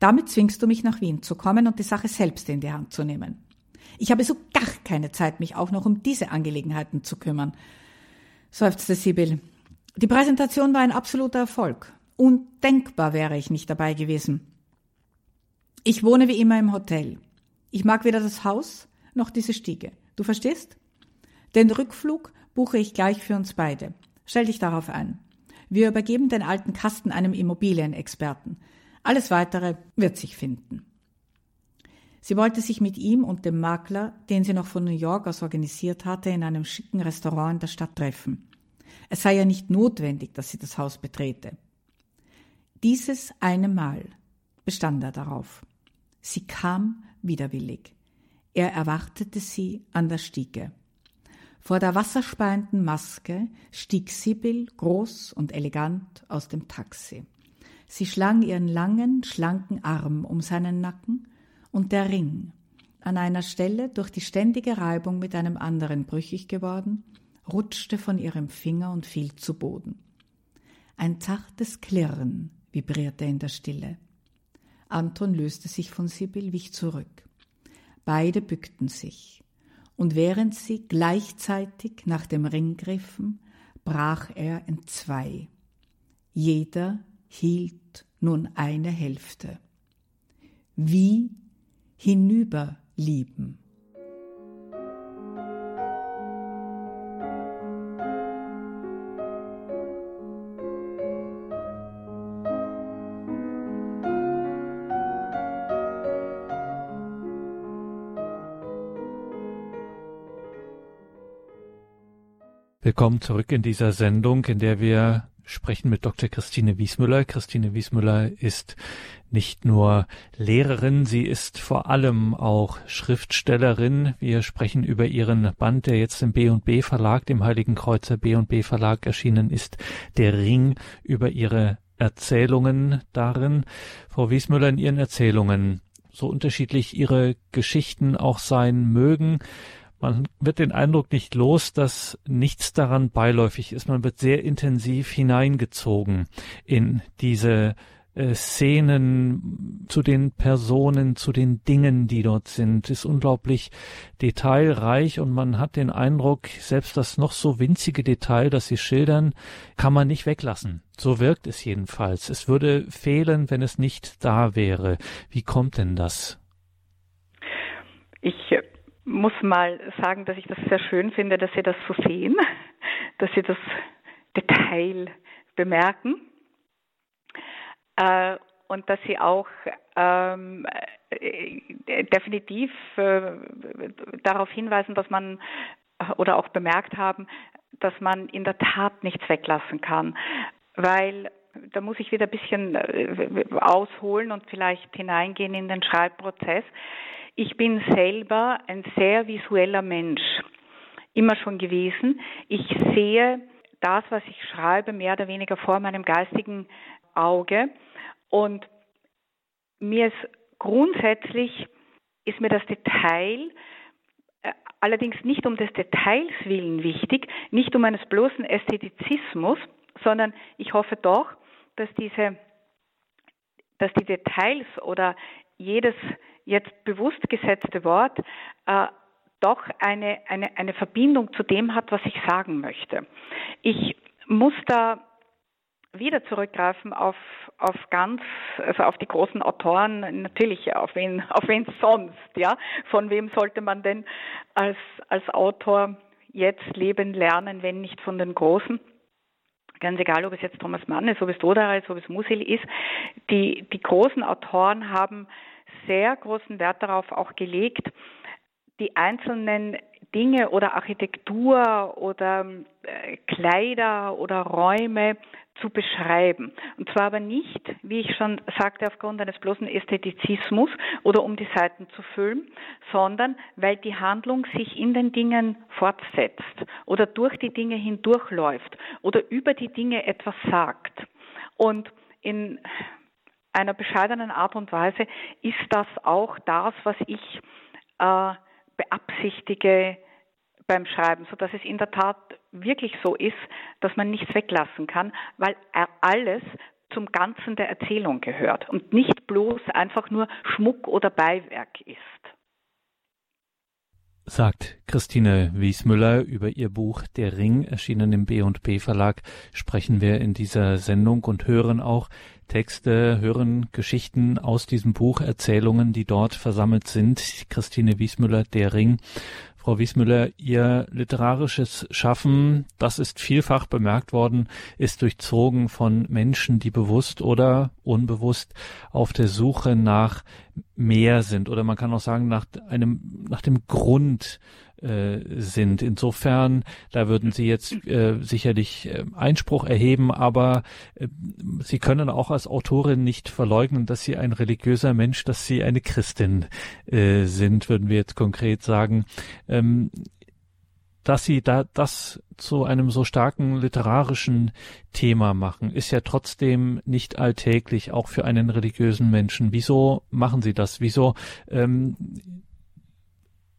Damit zwingst du mich nach Wien zu kommen und die Sache selbst in die Hand zu nehmen. Ich habe so gar keine Zeit, mich auch noch um diese Angelegenheiten zu kümmern, seufzte Sibyl. Die Präsentation war ein absoluter Erfolg. Undenkbar wäre ich nicht dabei gewesen. Ich wohne wie immer im Hotel. Ich mag weder das Haus noch diese Stiege. Du verstehst? Den Rückflug buche ich gleich für uns beide. Stell dich darauf ein. Wir übergeben den alten Kasten einem Immobilienexperten. Alles weitere wird sich finden. Sie wollte sich mit ihm und dem Makler, den sie noch von New York aus organisiert hatte, in einem schicken Restaurant in der Stadt treffen. Es sei ja nicht notwendig, dass sie das Haus betrete. Dieses eine Mal bestand er darauf. Sie kam widerwillig. Er erwartete sie an der Stiege. Vor der wasserspeienden Maske stieg Sibyl groß und elegant aus dem Taxi. Sie schlang ihren langen, schlanken Arm um seinen Nacken und der Ring, an einer Stelle durch die ständige Reibung mit einem anderen brüchig geworden, rutschte von ihrem Finger und fiel zu Boden. Ein zartes Klirren vibrierte in der Stille. Anton löste sich von Sibyl, wich zurück. Beide bückten sich, und während sie gleichzeitig nach dem Ring griffen, brach er in zwei. Jeder hielt nun eine Hälfte. Wie hinüberlieben. Willkommen zurück in dieser Sendung, in der wir sprechen mit Dr. Christine Wiesmüller. Christine Wiesmüller ist nicht nur Lehrerin, sie ist vor allem auch Schriftstellerin. Wir sprechen über ihren Band, der jetzt im B&B Verlag, dem Heiligen Kreuzer B&B Verlag erschienen ist, Der Ring, über ihre Erzählungen darin. Frau Wiesmüller, in ihren Erzählungen, so unterschiedlich ihre Geschichten auch sein mögen, man wird den Eindruck nicht los, dass nichts daran beiläufig ist. Man wird sehr intensiv hineingezogen in diese äh, Szenen, zu den Personen, zu den Dingen, die dort sind, ist unglaublich detailreich und man hat den Eindruck, selbst das noch so winzige Detail, das sie schildern, kann man nicht weglassen. So wirkt es jedenfalls. Es würde fehlen, wenn es nicht da wäre. Wie kommt denn das? Ich muss mal sagen, dass ich das sehr schön finde, dass Sie das so sehen, dass Sie das Detail bemerken äh, und dass Sie auch ähm, äh, definitiv äh, darauf hinweisen, dass man oder auch bemerkt haben, dass man in der Tat nichts weglassen kann, weil da muss ich wieder ein bisschen äh, ausholen und vielleicht hineingehen in den Schreibprozess. Ich bin selber ein sehr visueller Mensch, immer schon gewesen. Ich sehe das, was ich schreibe, mehr oder weniger vor meinem geistigen Auge. Und mir ist grundsätzlich, ist mir das Detail äh, allerdings nicht um des Details willen wichtig, nicht um eines bloßen Ästhetizismus, sondern ich hoffe doch, dass diese, dass die Details oder jedes jetzt bewusst gesetzte Wort äh, doch eine, eine, eine Verbindung zu dem hat, was ich sagen möchte. Ich muss da wieder zurückgreifen auf, auf ganz, also auf die großen Autoren, natürlich auf wen, auf wen sonst, ja. Von wem sollte man denn als, als Autor jetzt leben lernen, wenn nicht von den Großen? Ganz egal, ob es jetzt Thomas Mann ist, ob es Doderer ist, ob es Musil ist. Die, die großen Autoren haben sehr großen Wert darauf auch gelegt, die einzelnen Dinge oder Architektur oder äh, Kleider oder Räume zu beschreiben. Und zwar aber nicht, wie ich schon sagte, aufgrund eines bloßen Ästhetizismus oder um die Seiten zu füllen, sondern weil die Handlung sich in den Dingen fortsetzt oder durch die Dinge hindurchläuft oder über die Dinge etwas sagt. Und in einer bescheidenen Art und Weise ist das auch das, was ich äh, beabsichtige beim Schreiben, so dass es in der Tat wirklich so ist, dass man nichts weglassen kann, weil alles zum Ganzen der Erzählung gehört und nicht bloß einfach nur Schmuck oder Beiwerk ist. Sagt Christine Wiesmüller über ihr Buch Der Ring, erschienen im B&B Verlag, sprechen wir in dieser Sendung und hören auch Texte, hören Geschichten aus diesem Buch, Erzählungen, die dort versammelt sind. Christine Wiesmüller, Der Ring Frau Wiesmüller, Ihr literarisches Schaffen, das ist vielfach bemerkt worden, ist durchzogen von Menschen, die bewusst oder unbewusst auf der Suche nach mehr sind oder man kann auch sagen nach einem nach dem Grund sind. Insofern, da würden Sie jetzt äh, sicherlich äh, Einspruch erheben, aber äh, Sie können auch als Autorin nicht verleugnen, dass Sie ein religiöser Mensch, dass Sie eine Christin äh, sind, würden wir jetzt konkret sagen. Ähm, dass sie da das zu einem so starken literarischen Thema machen, ist ja trotzdem nicht alltäglich, auch für einen religiösen Menschen. Wieso machen sie das? Wieso ähm,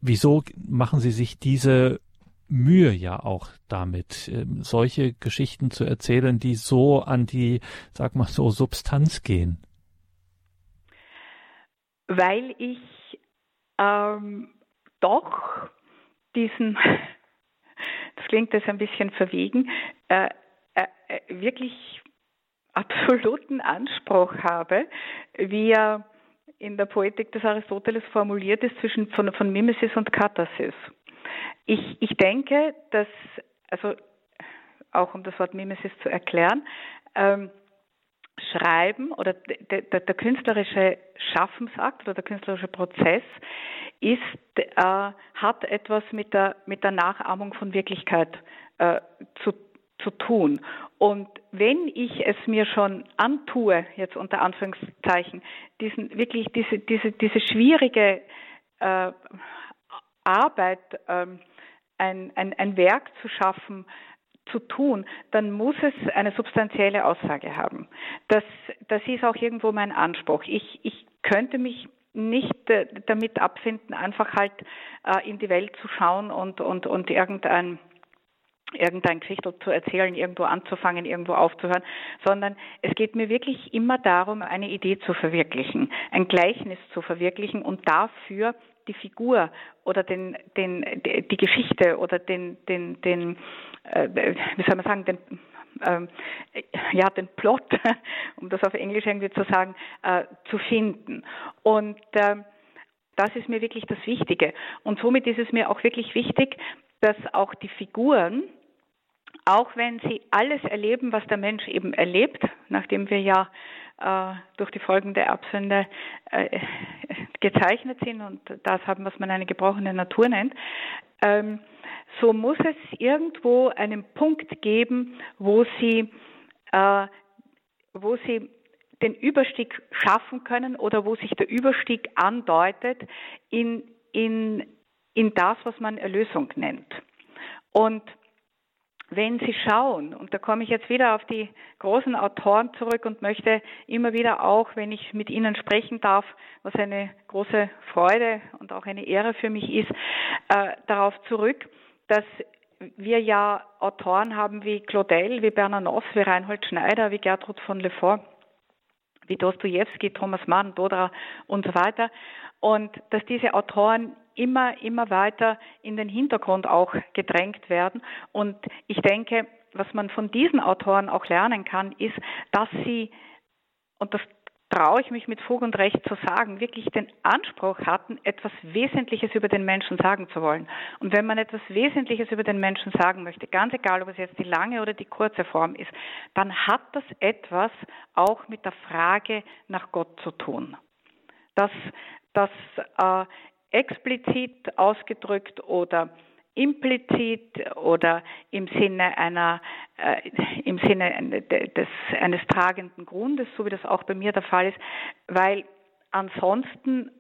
wieso machen Sie sich diese Mühe ja auch damit, ähm, solche Geschichten zu erzählen, die so an die, sag mal so, Substanz gehen? Weil ich ähm, doch diesen, das klingt jetzt ein bisschen verwegen, äh, äh, wirklich absoluten Anspruch habe, wie er in der Poetik des Aristoteles formuliert ist zwischen von, von Mimesis und Katharsis. Ich, ich denke, dass, also auch um das Wort Mimesis zu erklären, ähm, Schreiben oder der, der, der, künstlerische Schaffensakt oder der künstlerische Prozess ist, äh, hat etwas mit der, mit der Nachahmung von Wirklichkeit äh, zu, zu tun. Und wenn ich es mir schon antue, jetzt unter Anführungszeichen, diesen wirklich diese, diese, diese schwierige äh, Arbeit, ähm, ein, ein, ein Werk zu schaffen, zu tun, dann muss es eine substanzielle Aussage haben. Das, das ist auch irgendwo mein Anspruch. Ich, ich könnte mich nicht äh, damit abfinden, einfach halt äh, in die Welt zu schauen und, und, und irgendein irgendein Geschichte zu erzählen, irgendwo anzufangen, irgendwo aufzuhören, sondern es geht mir wirklich immer darum, eine Idee zu verwirklichen, ein Gleichnis zu verwirklichen und dafür die Figur oder den, den, die Geschichte oder den, den, den äh, wie soll man sagen, den, ähm, ja, den Plot, um das auf Englisch irgendwie zu sagen, äh, zu finden. Und äh, das ist mir wirklich das Wichtige. Und somit ist es mir auch wirklich wichtig, dass auch die Figuren, auch wenn sie alles erleben, was der Mensch eben erlebt, nachdem wir ja äh, durch die Folgen der Erbsünde äh, gezeichnet sind und das haben, was man eine gebrochene Natur nennt, ähm, so muss es irgendwo einen Punkt geben, wo sie, äh, wo sie den Überstieg schaffen können oder wo sich der Überstieg andeutet in, in, in das, was man Erlösung nennt. Und wenn Sie schauen, und da komme ich jetzt wieder auf die großen Autoren zurück und möchte immer wieder auch, wenn ich mit Ihnen sprechen darf, was eine große Freude und auch eine Ehre für mich ist, äh, darauf zurück, dass wir ja Autoren haben wie Claudel, wie Bernanos, wie Reinhold Schneider, wie Gertrud von Lefort, wie Dostoevsky, Thomas Mann, Dodra und so weiter. Und dass diese Autoren immer, immer weiter in den Hintergrund auch gedrängt werden. Und ich denke, was man von diesen Autoren auch lernen kann, ist, dass sie, und das traue ich mich mit Fug und Recht zu sagen, wirklich den Anspruch hatten, etwas Wesentliches über den Menschen sagen zu wollen. Und wenn man etwas Wesentliches über den Menschen sagen möchte, ganz egal, ob es jetzt die lange oder die kurze Form ist, dann hat das etwas auch mit der Frage nach Gott zu tun. Dass, dass äh, explizit ausgedrückt oder implizit oder im Sinne einer äh, im Sinne des, eines tragenden Grundes, so wie das auch bei mir der Fall ist, weil ansonsten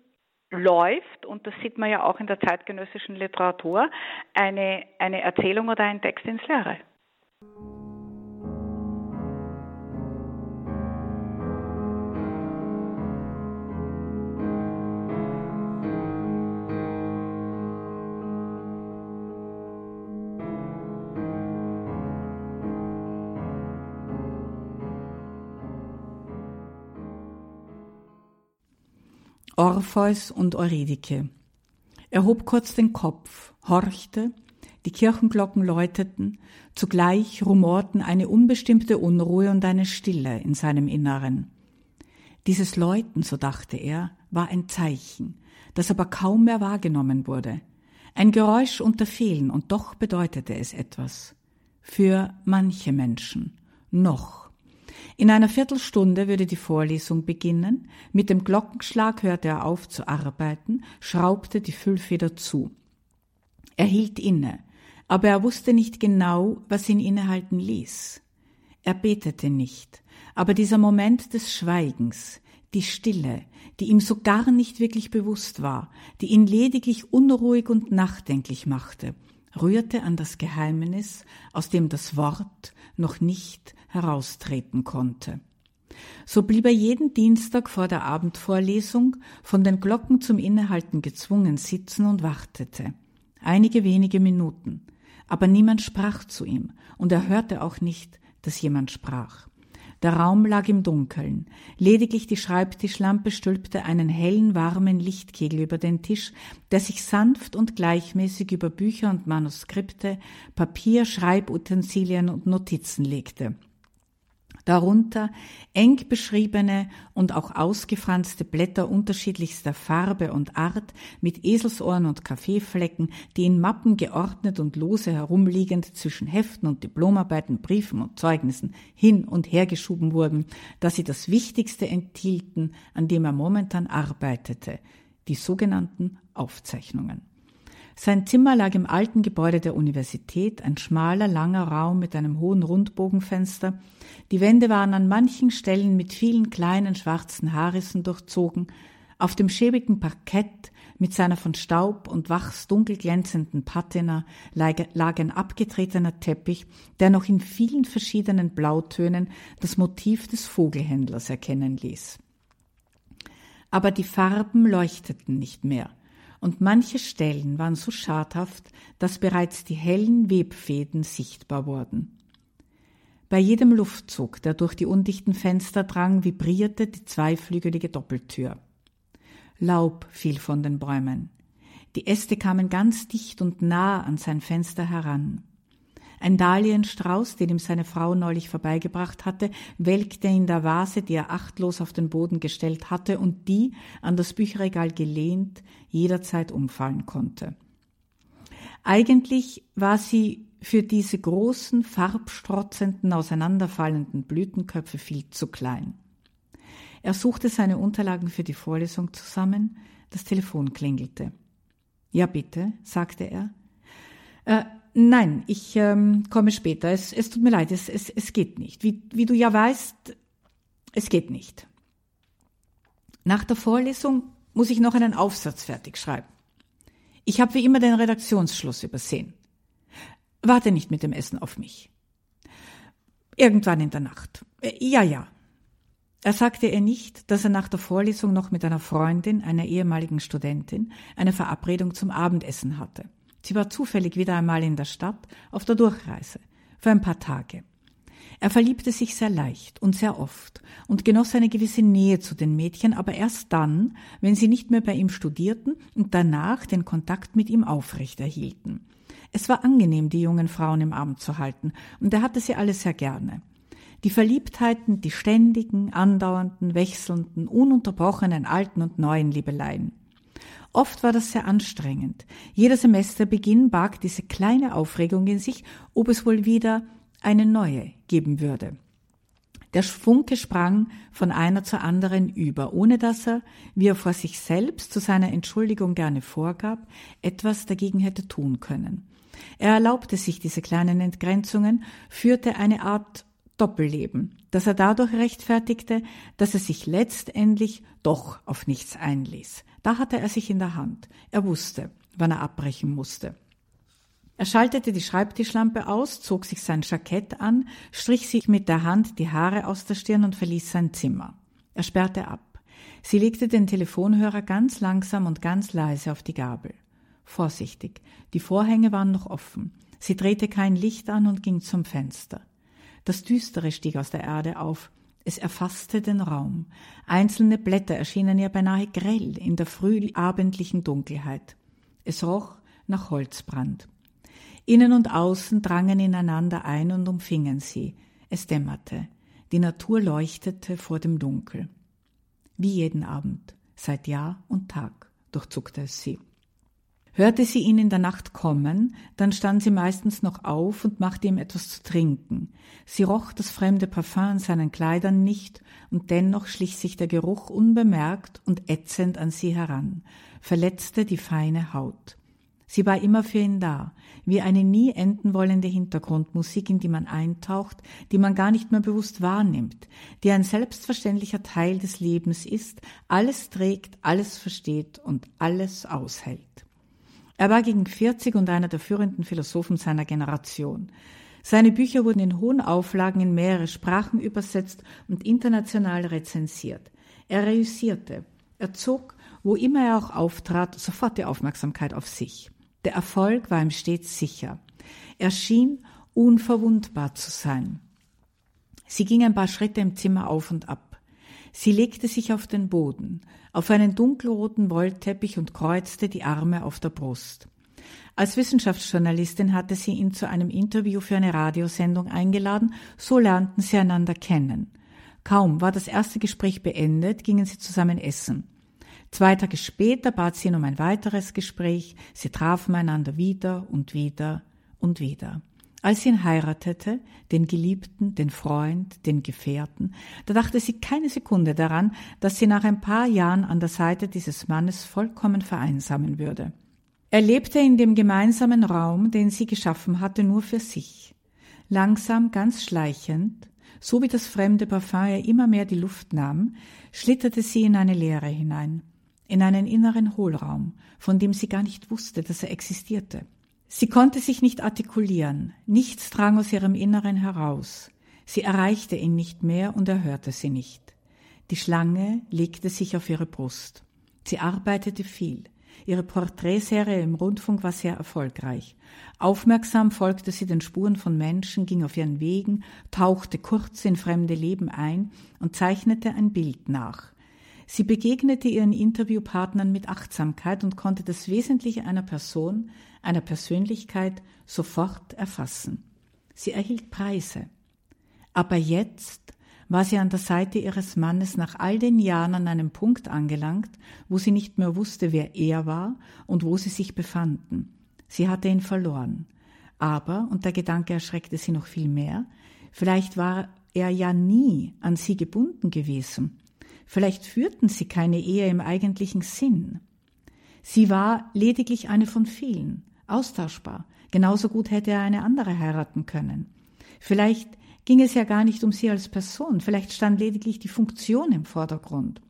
läuft, und das sieht man ja auch in der zeitgenössischen Literatur, eine, eine Erzählung oder ein Text ins Leere. Orpheus und Eurydike. Er hob kurz den Kopf, horchte, die Kirchenglocken läuteten, zugleich rumorten eine unbestimmte Unruhe und eine Stille in seinem Inneren. Dieses Läuten, so dachte er, war ein Zeichen, das aber kaum mehr wahrgenommen wurde. Ein Geräusch unter vielen, und doch bedeutete es etwas. Für manche Menschen. Noch. In einer Viertelstunde würde die Vorlesung beginnen. Mit dem Glockenschlag hörte er auf zu arbeiten, schraubte die Füllfeder zu. Er hielt inne, aber er wusste nicht genau, was ihn innehalten ließ. Er betete nicht, aber dieser Moment des Schweigens, die Stille, die ihm so gar nicht wirklich bewusst war, die ihn lediglich unruhig und nachdenklich machte, rührte an das Geheimnis, aus dem das Wort noch nicht heraustreten konnte. So blieb er jeden Dienstag vor der Abendvorlesung von den Glocken zum Innehalten gezwungen sitzen und wartete. Einige wenige Minuten. Aber niemand sprach zu ihm, und er hörte auch nicht, dass jemand sprach. Der Raum lag im Dunkeln. Lediglich die Schreibtischlampe stülpte einen hellen, warmen Lichtkegel über den Tisch, der sich sanft und gleichmäßig über Bücher und Manuskripte, Papier, Schreibutensilien und Notizen legte darunter eng beschriebene und auch ausgefranste Blätter unterschiedlichster Farbe und Art mit Eselsohren und Kaffeeflecken, die in Mappen geordnet und lose herumliegend zwischen Heften und Diplomarbeiten, Briefen und Zeugnissen hin und her geschoben wurden, dass sie das Wichtigste enthielten, an dem er momentan arbeitete, die sogenannten Aufzeichnungen. Sein Zimmer lag im alten Gebäude der Universität, ein schmaler, langer Raum mit einem hohen Rundbogenfenster. Die Wände waren an manchen Stellen mit vielen kleinen schwarzen Haarrissen durchzogen. Auf dem schäbigen Parkett mit seiner von Staub und Wachs dunkel glänzenden Patina lag ein abgetretener Teppich, der noch in vielen verschiedenen Blautönen das Motiv des Vogelhändlers erkennen ließ. Aber die Farben leuchteten nicht mehr – und manche Stellen waren so schadhaft, dass bereits die hellen Webfäden sichtbar wurden. Bei jedem Luftzug, der durch die undichten Fenster drang, vibrierte die zweiflügelige Doppeltür. Laub fiel von den Bäumen. Die Äste kamen ganz dicht und nah an sein Fenster heran. Ein Dahlienstrauß, den ihm seine Frau neulich vorbeigebracht hatte, welkte in der Vase, die er achtlos auf den Boden gestellt hatte und die, an das Bücherregal gelehnt, jederzeit umfallen konnte. Eigentlich war sie für diese großen, farbstrotzenden, auseinanderfallenden Blütenköpfe viel zu klein. Er suchte seine Unterlagen für die Vorlesung zusammen, das Telefon klingelte. Ja, bitte, sagte er. Äh, Nein, ich ähm, komme später. Es, es tut mir leid, es, es, es geht nicht. Wie, wie du ja weißt, es geht nicht. Nach der Vorlesung muss ich noch einen Aufsatz fertig schreiben. Ich habe wie immer den Redaktionsschluss übersehen. Warte nicht mit dem Essen auf mich. Irgendwann in der Nacht. Äh, ja, ja. Er sagte ihr nicht, dass er nach der Vorlesung noch mit einer Freundin, einer ehemaligen Studentin, eine Verabredung zum Abendessen hatte. Sie war zufällig wieder einmal in der Stadt auf der Durchreise für ein paar Tage. Er verliebte sich sehr leicht und sehr oft und genoss eine gewisse Nähe zu den Mädchen, aber erst dann, wenn sie nicht mehr bei ihm studierten und danach den Kontakt mit ihm aufrechterhielten. Es war angenehm, die jungen Frauen im Arm zu halten, und er hatte sie alle sehr gerne. Die Verliebtheiten, die ständigen, andauernden, wechselnden, ununterbrochenen alten und neuen Liebeleien. Oft war das sehr anstrengend. Jeder Semesterbeginn barg diese kleine Aufregung in sich, ob es wohl wieder eine neue geben würde. Der Funke sprang von einer zur anderen über, ohne dass er, wie er vor sich selbst zu seiner Entschuldigung gerne vorgab, etwas dagegen hätte tun können. Er erlaubte sich diese kleinen Entgrenzungen, führte eine Art Doppelleben, das er dadurch rechtfertigte, dass er sich letztendlich doch auf nichts einließ. Da hatte er sich in der Hand. Er wusste, wann er abbrechen musste. Er schaltete die Schreibtischlampe aus, zog sich sein Jackett an, strich sich mit der Hand die Haare aus der Stirn und verließ sein Zimmer. Er sperrte ab. Sie legte den Telefonhörer ganz langsam und ganz leise auf die Gabel. Vorsichtig. Die Vorhänge waren noch offen. Sie drehte kein Licht an und ging zum Fenster. Das Düstere stieg aus der Erde auf. Es erfasste den Raum. Einzelne Blätter erschienen ihr beinahe grell in der frühabendlichen Dunkelheit. Es roch nach Holzbrand. Innen und außen drangen ineinander ein und umfingen sie. Es dämmerte. Die Natur leuchtete vor dem Dunkel. Wie jeden Abend, seit Jahr und Tag, durchzuckte es sie. Hörte sie ihn in der Nacht kommen, dann stand sie meistens noch auf und machte ihm etwas zu trinken. Sie roch das fremde Parfum an seinen Kleidern nicht, und dennoch schlich sich der Geruch unbemerkt und ätzend an sie heran, verletzte die feine Haut. Sie war immer für ihn da, wie eine nie enden wollende Hintergrundmusik, in die man eintaucht, die man gar nicht mehr bewusst wahrnimmt, die ein selbstverständlicher Teil des Lebens ist, alles trägt, alles versteht und alles aushält. Er war gegen 40 und einer der führenden Philosophen seiner Generation. Seine Bücher wurden in hohen Auflagen in mehrere Sprachen übersetzt und international rezensiert. Er reüssierte. Er zog, wo immer er auch auftrat, sofort die Aufmerksamkeit auf sich. Der Erfolg war ihm stets sicher. Er schien unverwundbar zu sein. Sie ging ein paar Schritte im Zimmer auf und ab. Sie legte sich auf den Boden, auf einen dunkelroten Wollteppich und kreuzte die Arme auf der Brust. Als Wissenschaftsjournalistin hatte sie ihn zu einem Interview für eine Radiosendung eingeladen, so lernten sie einander kennen. Kaum war das erste Gespräch beendet, gingen sie zusammen essen. Zwei Tage später bat sie ihn um ein weiteres Gespräch, sie trafen einander wieder und wieder und wieder. Als sie ihn heiratete, den Geliebten, den Freund, den Gefährten, da dachte sie keine Sekunde daran, dass sie nach ein paar Jahren an der Seite dieses Mannes vollkommen vereinsamen würde. Er lebte in dem gemeinsamen Raum, den sie geschaffen hatte, nur für sich. Langsam, ganz schleichend, so wie das fremde Parfum ihr immer mehr die Luft nahm, schlitterte sie in eine Leere hinein, in einen inneren Hohlraum, von dem sie gar nicht wusste, dass er existierte. Sie konnte sich nicht artikulieren, nichts drang aus ihrem Inneren heraus. Sie erreichte ihn nicht mehr und er hörte sie nicht. Die Schlange legte sich auf ihre Brust. Sie arbeitete viel. Ihre Porträtserie im Rundfunk war sehr erfolgreich. Aufmerksam folgte sie den Spuren von Menschen, ging auf ihren Wegen, tauchte kurz in fremde Leben ein und zeichnete ein Bild nach. Sie begegnete ihren Interviewpartnern mit Achtsamkeit und konnte das Wesentliche einer Person, einer Persönlichkeit sofort erfassen. Sie erhielt Preise. Aber jetzt war sie an der Seite ihres Mannes nach all den Jahren an einem Punkt angelangt, wo sie nicht mehr wusste, wer er war und wo sie sich befanden. Sie hatte ihn verloren. Aber, und der Gedanke erschreckte sie noch viel mehr, vielleicht war er ja nie an sie gebunden gewesen. Vielleicht führten sie keine Ehe im eigentlichen Sinn. Sie war lediglich eine von vielen, austauschbar. Genauso gut hätte er eine andere heiraten können. Vielleicht ging es ja gar nicht um sie als Person, vielleicht stand lediglich die Funktion im Vordergrund.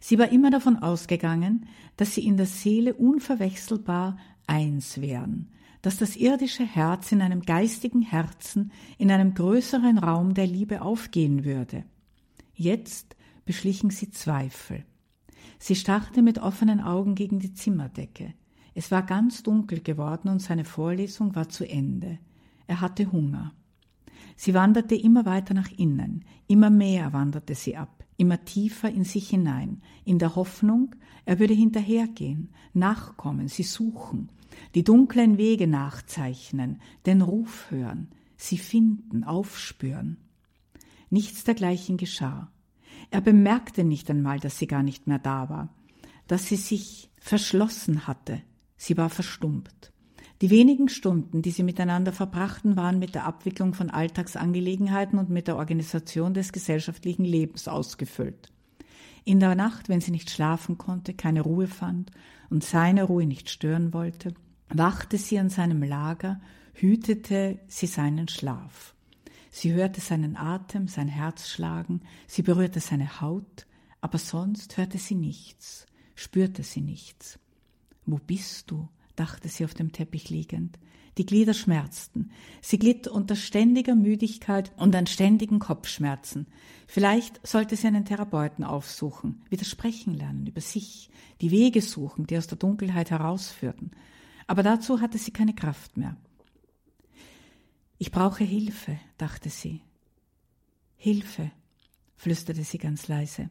Sie war immer davon ausgegangen, dass sie in der Seele unverwechselbar eins wären, dass das irdische Herz in einem geistigen Herzen in einem größeren Raum der Liebe aufgehen würde. Jetzt beschlichen sie Zweifel. Sie starrte mit offenen Augen gegen die Zimmerdecke. Es war ganz dunkel geworden und seine Vorlesung war zu Ende. Er hatte Hunger. Sie wanderte immer weiter nach innen, immer mehr wanderte sie ab, immer tiefer in sich hinein, in der Hoffnung, er würde hinterhergehen, nachkommen, sie suchen, die dunklen Wege nachzeichnen, den Ruf hören, sie finden, aufspüren. Nichts dergleichen geschah. Er bemerkte nicht einmal, dass sie gar nicht mehr da war, dass sie sich verschlossen hatte, sie war verstummt. Die wenigen Stunden, die sie miteinander verbrachten, waren mit der Abwicklung von Alltagsangelegenheiten und mit der Organisation des gesellschaftlichen Lebens ausgefüllt. In der Nacht, wenn sie nicht schlafen konnte, keine Ruhe fand und seine Ruhe nicht stören wollte, wachte sie an seinem Lager, hütete sie seinen Schlaf. Sie hörte seinen Atem, sein Herz schlagen, sie berührte seine Haut, aber sonst hörte sie nichts, spürte sie nichts. Wo bist du? dachte sie auf dem Teppich liegend. Die Glieder schmerzten. Sie glitt unter ständiger Müdigkeit und an ständigen Kopfschmerzen. Vielleicht sollte sie einen Therapeuten aufsuchen, widersprechen lernen über sich, die Wege suchen, die aus der Dunkelheit herausführten. Aber dazu hatte sie keine Kraft mehr. Ich brauche Hilfe, dachte sie. Hilfe, flüsterte sie ganz leise.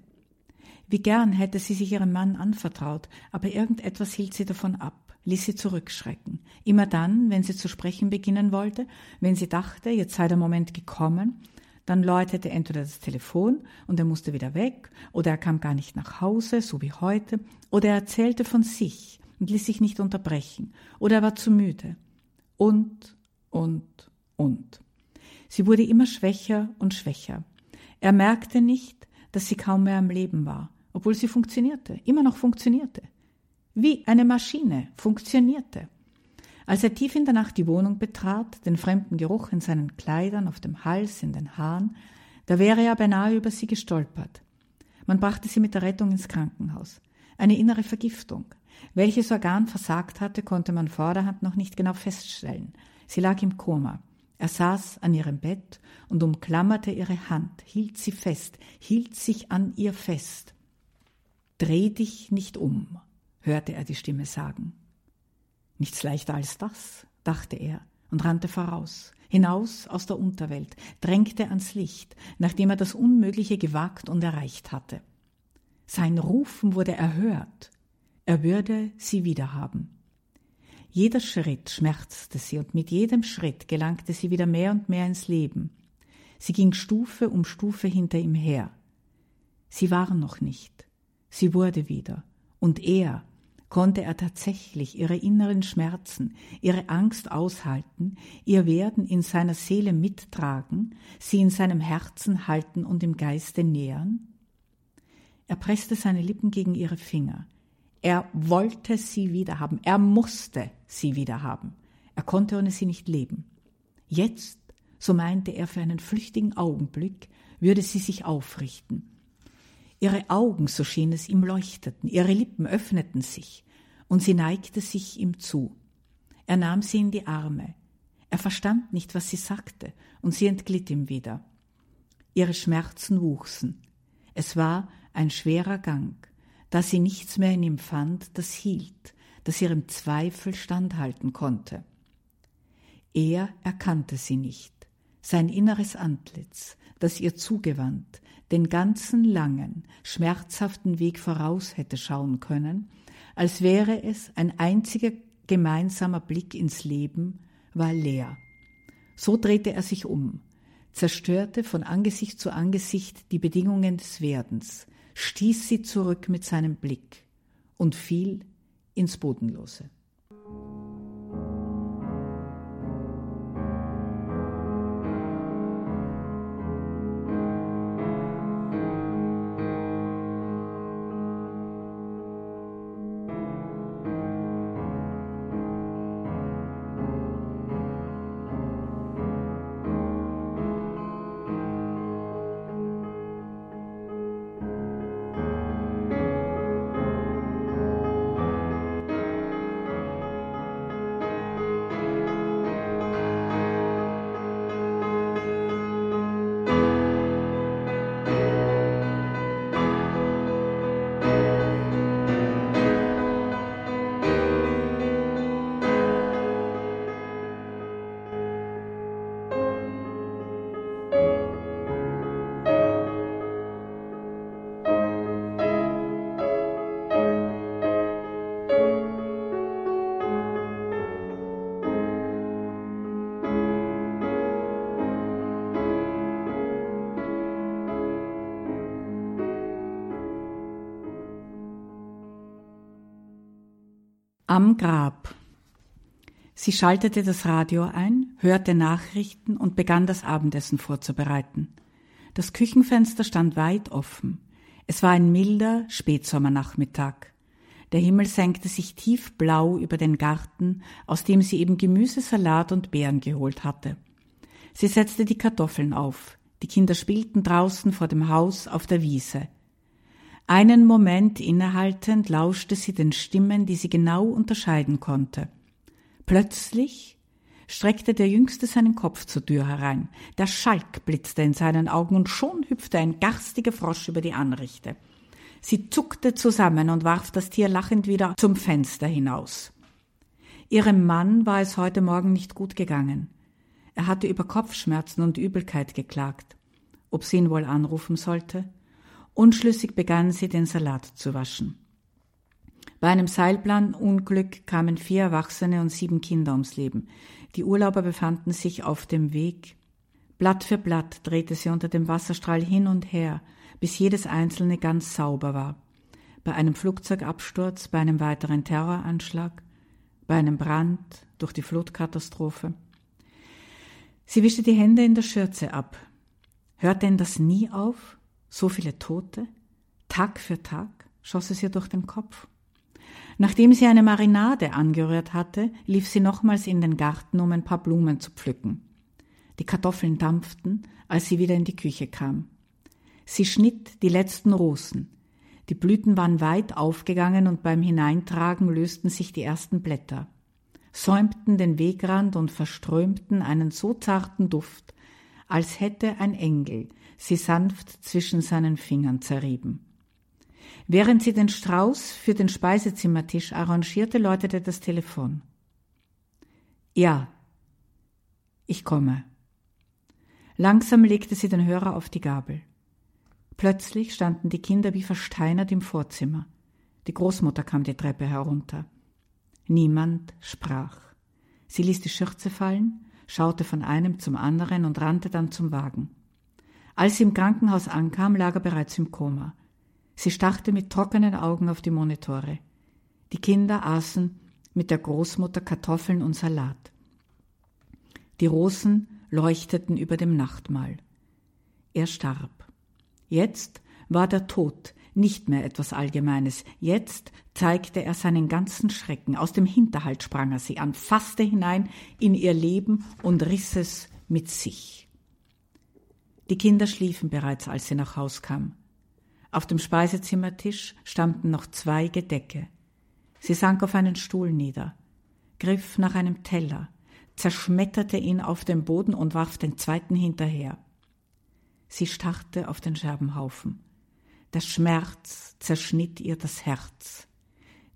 Wie gern hätte sie sich ihrem Mann anvertraut, aber irgendetwas hielt sie davon ab ließ sie zurückschrecken. Immer dann, wenn sie zu sprechen beginnen wollte, wenn sie dachte, jetzt sei der Moment gekommen, dann läutete entweder das Telefon und er musste wieder weg, oder er kam gar nicht nach Hause, so wie heute, oder er erzählte von sich und ließ sich nicht unterbrechen, oder er war zu müde. Und, und, und. Sie wurde immer schwächer und schwächer. Er merkte nicht, dass sie kaum mehr am Leben war, obwohl sie funktionierte, immer noch funktionierte wie eine Maschine funktionierte. Als er tief in der Nacht die Wohnung betrat, den fremden Geruch in seinen Kleidern, auf dem Hals, in den Haaren, da wäre er beinahe über sie gestolpert. Man brachte sie mit der Rettung ins Krankenhaus. Eine innere Vergiftung. Welches Organ versagt hatte, konnte man vorderhand noch nicht genau feststellen. Sie lag im Koma. Er saß an ihrem Bett und umklammerte ihre Hand, hielt sie fest, hielt sich an ihr fest. Dreh dich nicht um, hörte er die Stimme sagen. Nichts leichter als das, dachte er und rannte voraus, hinaus aus der Unterwelt, drängte ans Licht, nachdem er das Unmögliche gewagt und erreicht hatte. Sein Rufen wurde erhört, er würde sie wiederhaben. Jeder Schritt schmerzte sie und mit jedem Schritt gelangte sie wieder mehr und mehr ins Leben. Sie ging Stufe um Stufe hinter ihm her. Sie war noch nicht. Sie wurde wieder. Und er, konnte er tatsächlich ihre inneren Schmerzen, ihre Angst aushalten, ihr Werden in seiner Seele mittragen, sie in seinem Herzen halten und im Geiste nähern? Er presste seine Lippen gegen ihre Finger. Er wollte sie wiederhaben, er musste sie wiederhaben. Er konnte ohne sie nicht leben. Jetzt, so meinte er für einen flüchtigen Augenblick, würde sie sich aufrichten, Ihre Augen, so schien es ihm, leuchteten, ihre Lippen öffneten sich, und sie neigte sich ihm zu. Er nahm sie in die Arme. Er verstand nicht, was sie sagte, und sie entglitt ihm wieder. Ihre Schmerzen wuchsen. Es war ein schwerer Gang, da sie nichts mehr in ihm fand, das hielt, das ihrem Zweifel standhalten konnte. Er erkannte sie nicht, sein inneres Antlitz, das ihr zugewandt, den ganzen langen, schmerzhaften Weg voraus hätte schauen können, als wäre es ein einziger gemeinsamer Blick ins Leben, war leer. So drehte er sich um, zerstörte von Angesicht zu Angesicht die Bedingungen des Werdens, stieß sie zurück mit seinem Blick und fiel ins Bodenlose. Am Grab. Sie schaltete das Radio ein, hörte Nachrichten und begann das Abendessen vorzubereiten. Das Küchenfenster stand weit offen. Es war ein milder Spätsommernachmittag. Der Himmel senkte sich tiefblau über den Garten, aus dem sie eben Gemüse, Salat und Beeren geholt hatte. Sie setzte die Kartoffeln auf. Die Kinder spielten draußen vor dem Haus auf der Wiese. Einen Moment innehaltend lauschte sie den Stimmen, die sie genau unterscheiden konnte. Plötzlich streckte der Jüngste seinen Kopf zur Tür herein. Der Schalk blitzte in seinen Augen und schon hüpfte ein garstiger Frosch über die Anrichte. Sie zuckte zusammen und warf das Tier lachend wieder zum Fenster hinaus. Ihrem Mann war es heute Morgen nicht gut gegangen. Er hatte über Kopfschmerzen und Übelkeit geklagt. Ob sie ihn wohl anrufen sollte? Unschlüssig begann sie, den Salat zu waschen. Bei einem Seilplanunglück kamen vier Erwachsene und sieben Kinder ums Leben. Die Urlauber befanden sich auf dem Weg. Blatt für Blatt drehte sie unter dem Wasserstrahl hin und her, bis jedes einzelne ganz sauber war. Bei einem Flugzeugabsturz, bei einem weiteren Terroranschlag, bei einem Brand, durch die Flutkatastrophe. Sie wischte die Hände in der Schürze ab. Hört denn das nie auf? So viele Tote? Tag für Tag schoss es ihr durch den Kopf. Nachdem sie eine Marinade angerührt hatte, lief sie nochmals in den Garten, um ein paar Blumen zu pflücken. Die Kartoffeln dampften, als sie wieder in die Küche kam. Sie schnitt die letzten Rosen. Die Blüten waren weit aufgegangen und beim Hineintragen lösten sich die ersten Blätter, säumten den Wegrand und verströmten einen so zarten Duft, als hätte ein Engel sie sanft zwischen seinen Fingern zerrieben. Während sie den Strauß für den Speisezimmertisch arrangierte, läutete das Telefon. Ja. Ich komme. Langsam legte sie den Hörer auf die Gabel. Plötzlich standen die Kinder wie versteinert im Vorzimmer. Die Großmutter kam die Treppe herunter. Niemand sprach. Sie ließ die Schürze fallen, schaute von einem zum anderen und rannte dann zum Wagen. Als sie im Krankenhaus ankam, lag er bereits im Koma. Sie starrte mit trockenen Augen auf die Monitore. Die Kinder aßen mit der Großmutter Kartoffeln und Salat. Die Rosen leuchteten über dem Nachtmahl. Er starb. Jetzt war der Tod nicht mehr etwas Allgemeines. Jetzt zeigte er seinen ganzen Schrecken. Aus dem Hinterhalt sprang er sie an, fasste hinein in ihr Leben und riss es mit sich. Die Kinder schliefen bereits, als sie nach Haus kam. Auf dem Speisezimmertisch standen noch zwei Gedecke. Sie sank auf einen Stuhl nieder, griff nach einem Teller, zerschmetterte ihn auf den Boden und warf den zweiten hinterher. Sie starrte auf den Scherbenhaufen. Der Schmerz zerschnitt ihr das Herz.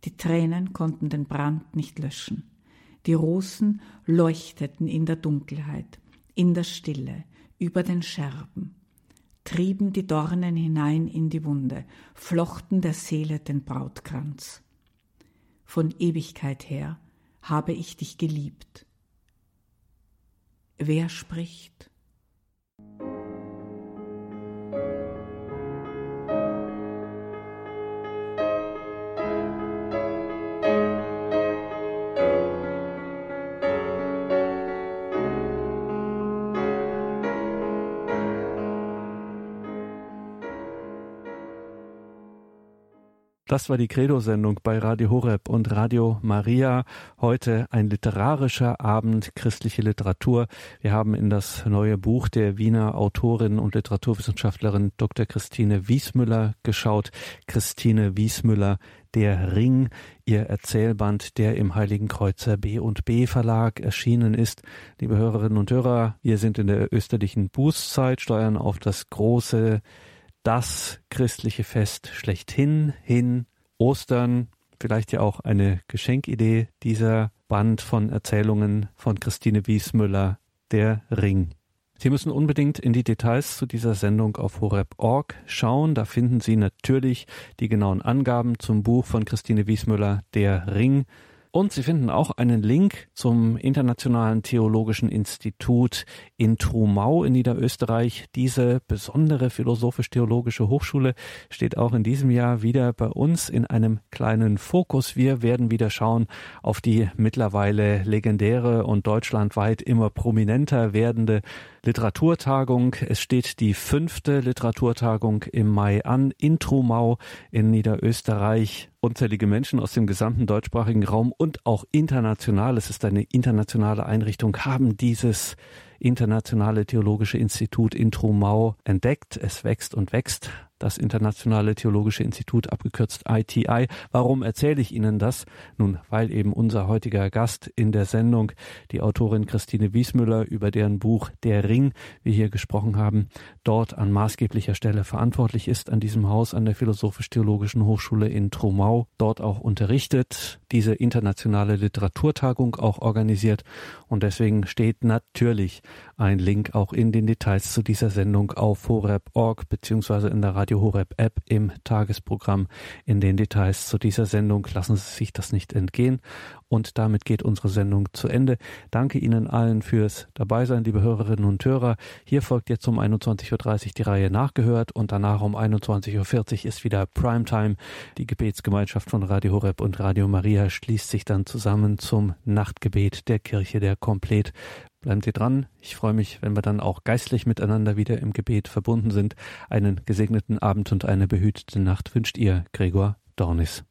Die Tränen konnten den Brand nicht löschen. Die Rosen leuchteten in der Dunkelheit, in der Stille, über den Scherben, trieben die Dornen hinein in die Wunde, flochten der Seele den Brautkranz. Von Ewigkeit her habe ich dich geliebt. Wer spricht? Das war die Credo-Sendung bei Radio Horeb und Radio Maria. Heute ein literarischer Abend, christliche Literatur. Wir haben in das neue Buch der Wiener Autorin und Literaturwissenschaftlerin Dr. Christine Wiesmüller geschaut. Christine Wiesmüller, der Ring, ihr Erzählband, der im Heiligen Kreuzer B und B Verlag erschienen ist. Liebe Hörerinnen und Hörer, wir sind in der österlichen Bußzeit, steuern auf das große das christliche Fest schlechthin, hin, Ostern, vielleicht ja auch eine Geschenkidee, dieser Band von Erzählungen von Christine Wiesmüller, Der Ring. Sie müssen unbedingt in die Details zu dieser Sendung auf horeb.org schauen. Da finden Sie natürlich die genauen Angaben zum Buch von Christine Wiesmüller, Der Ring. Und Sie finden auch einen Link zum Internationalen Theologischen Institut in Trumau in Niederösterreich. Diese besondere philosophisch-theologische Hochschule steht auch in diesem Jahr wieder bei uns in einem kleinen Fokus. Wir werden wieder schauen auf die mittlerweile legendäre und deutschlandweit immer prominenter werdende Literaturtagung. Es steht die fünfte Literaturtagung im Mai an in Trumau in Niederösterreich. Unzählige Menschen aus dem gesamten deutschsprachigen Raum und auch international, es ist eine internationale Einrichtung, haben dieses internationale theologische Institut in Trumau entdeckt. Es wächst und wächst das Internationale Theologische Institut, abgekürzt ITI. Warum erzähle ich Ihnen das? Nun, weil eben unser heutiger Gast in der Sendung, die Autorin Christine Wiesmüller, über deren Buch Der Ring wir hier gesprochen haben, dort an maßgeblicher Stelle verantwortlich ist, an diesem Haus an der Philosophisch-Theologischen Hochschule in Trumau, dort auch unterrichtet, diese internationale Literaturtagung auch organisiert und deswegen steht natürlich ein Link auch in den Details zu dieser Sendung auf horeb.org beziehungsweise in der Radio Radio Horeb App im Tagesprogramm. In den Details zu dieser Sendung lassen Sie sich das nicht entgehen. Und damit geht unsere Sendung zu Ende. Danke Ihnen allen fürs Dabeisein, liebe Hörerinnen und Hörer. Hier folgt jetzt um 21.30 Uhr die Reihe nachgehört und danach um 21.40 Uhr ist wieder Primetime. Die Gebetsgemeinschaft von Radio Horeb und Radio Maria schließt sich dann zusammen zum Nachtgebet der Kirche der Komplett. Bleiben Sie dran. Ich freue mich, wenn wir dann auch geistlich miteinander wieder im Gebet verbunden sind. Einen gesegneten Abend und eine behütete Nacht wünscht ihr, Gregor Dornis.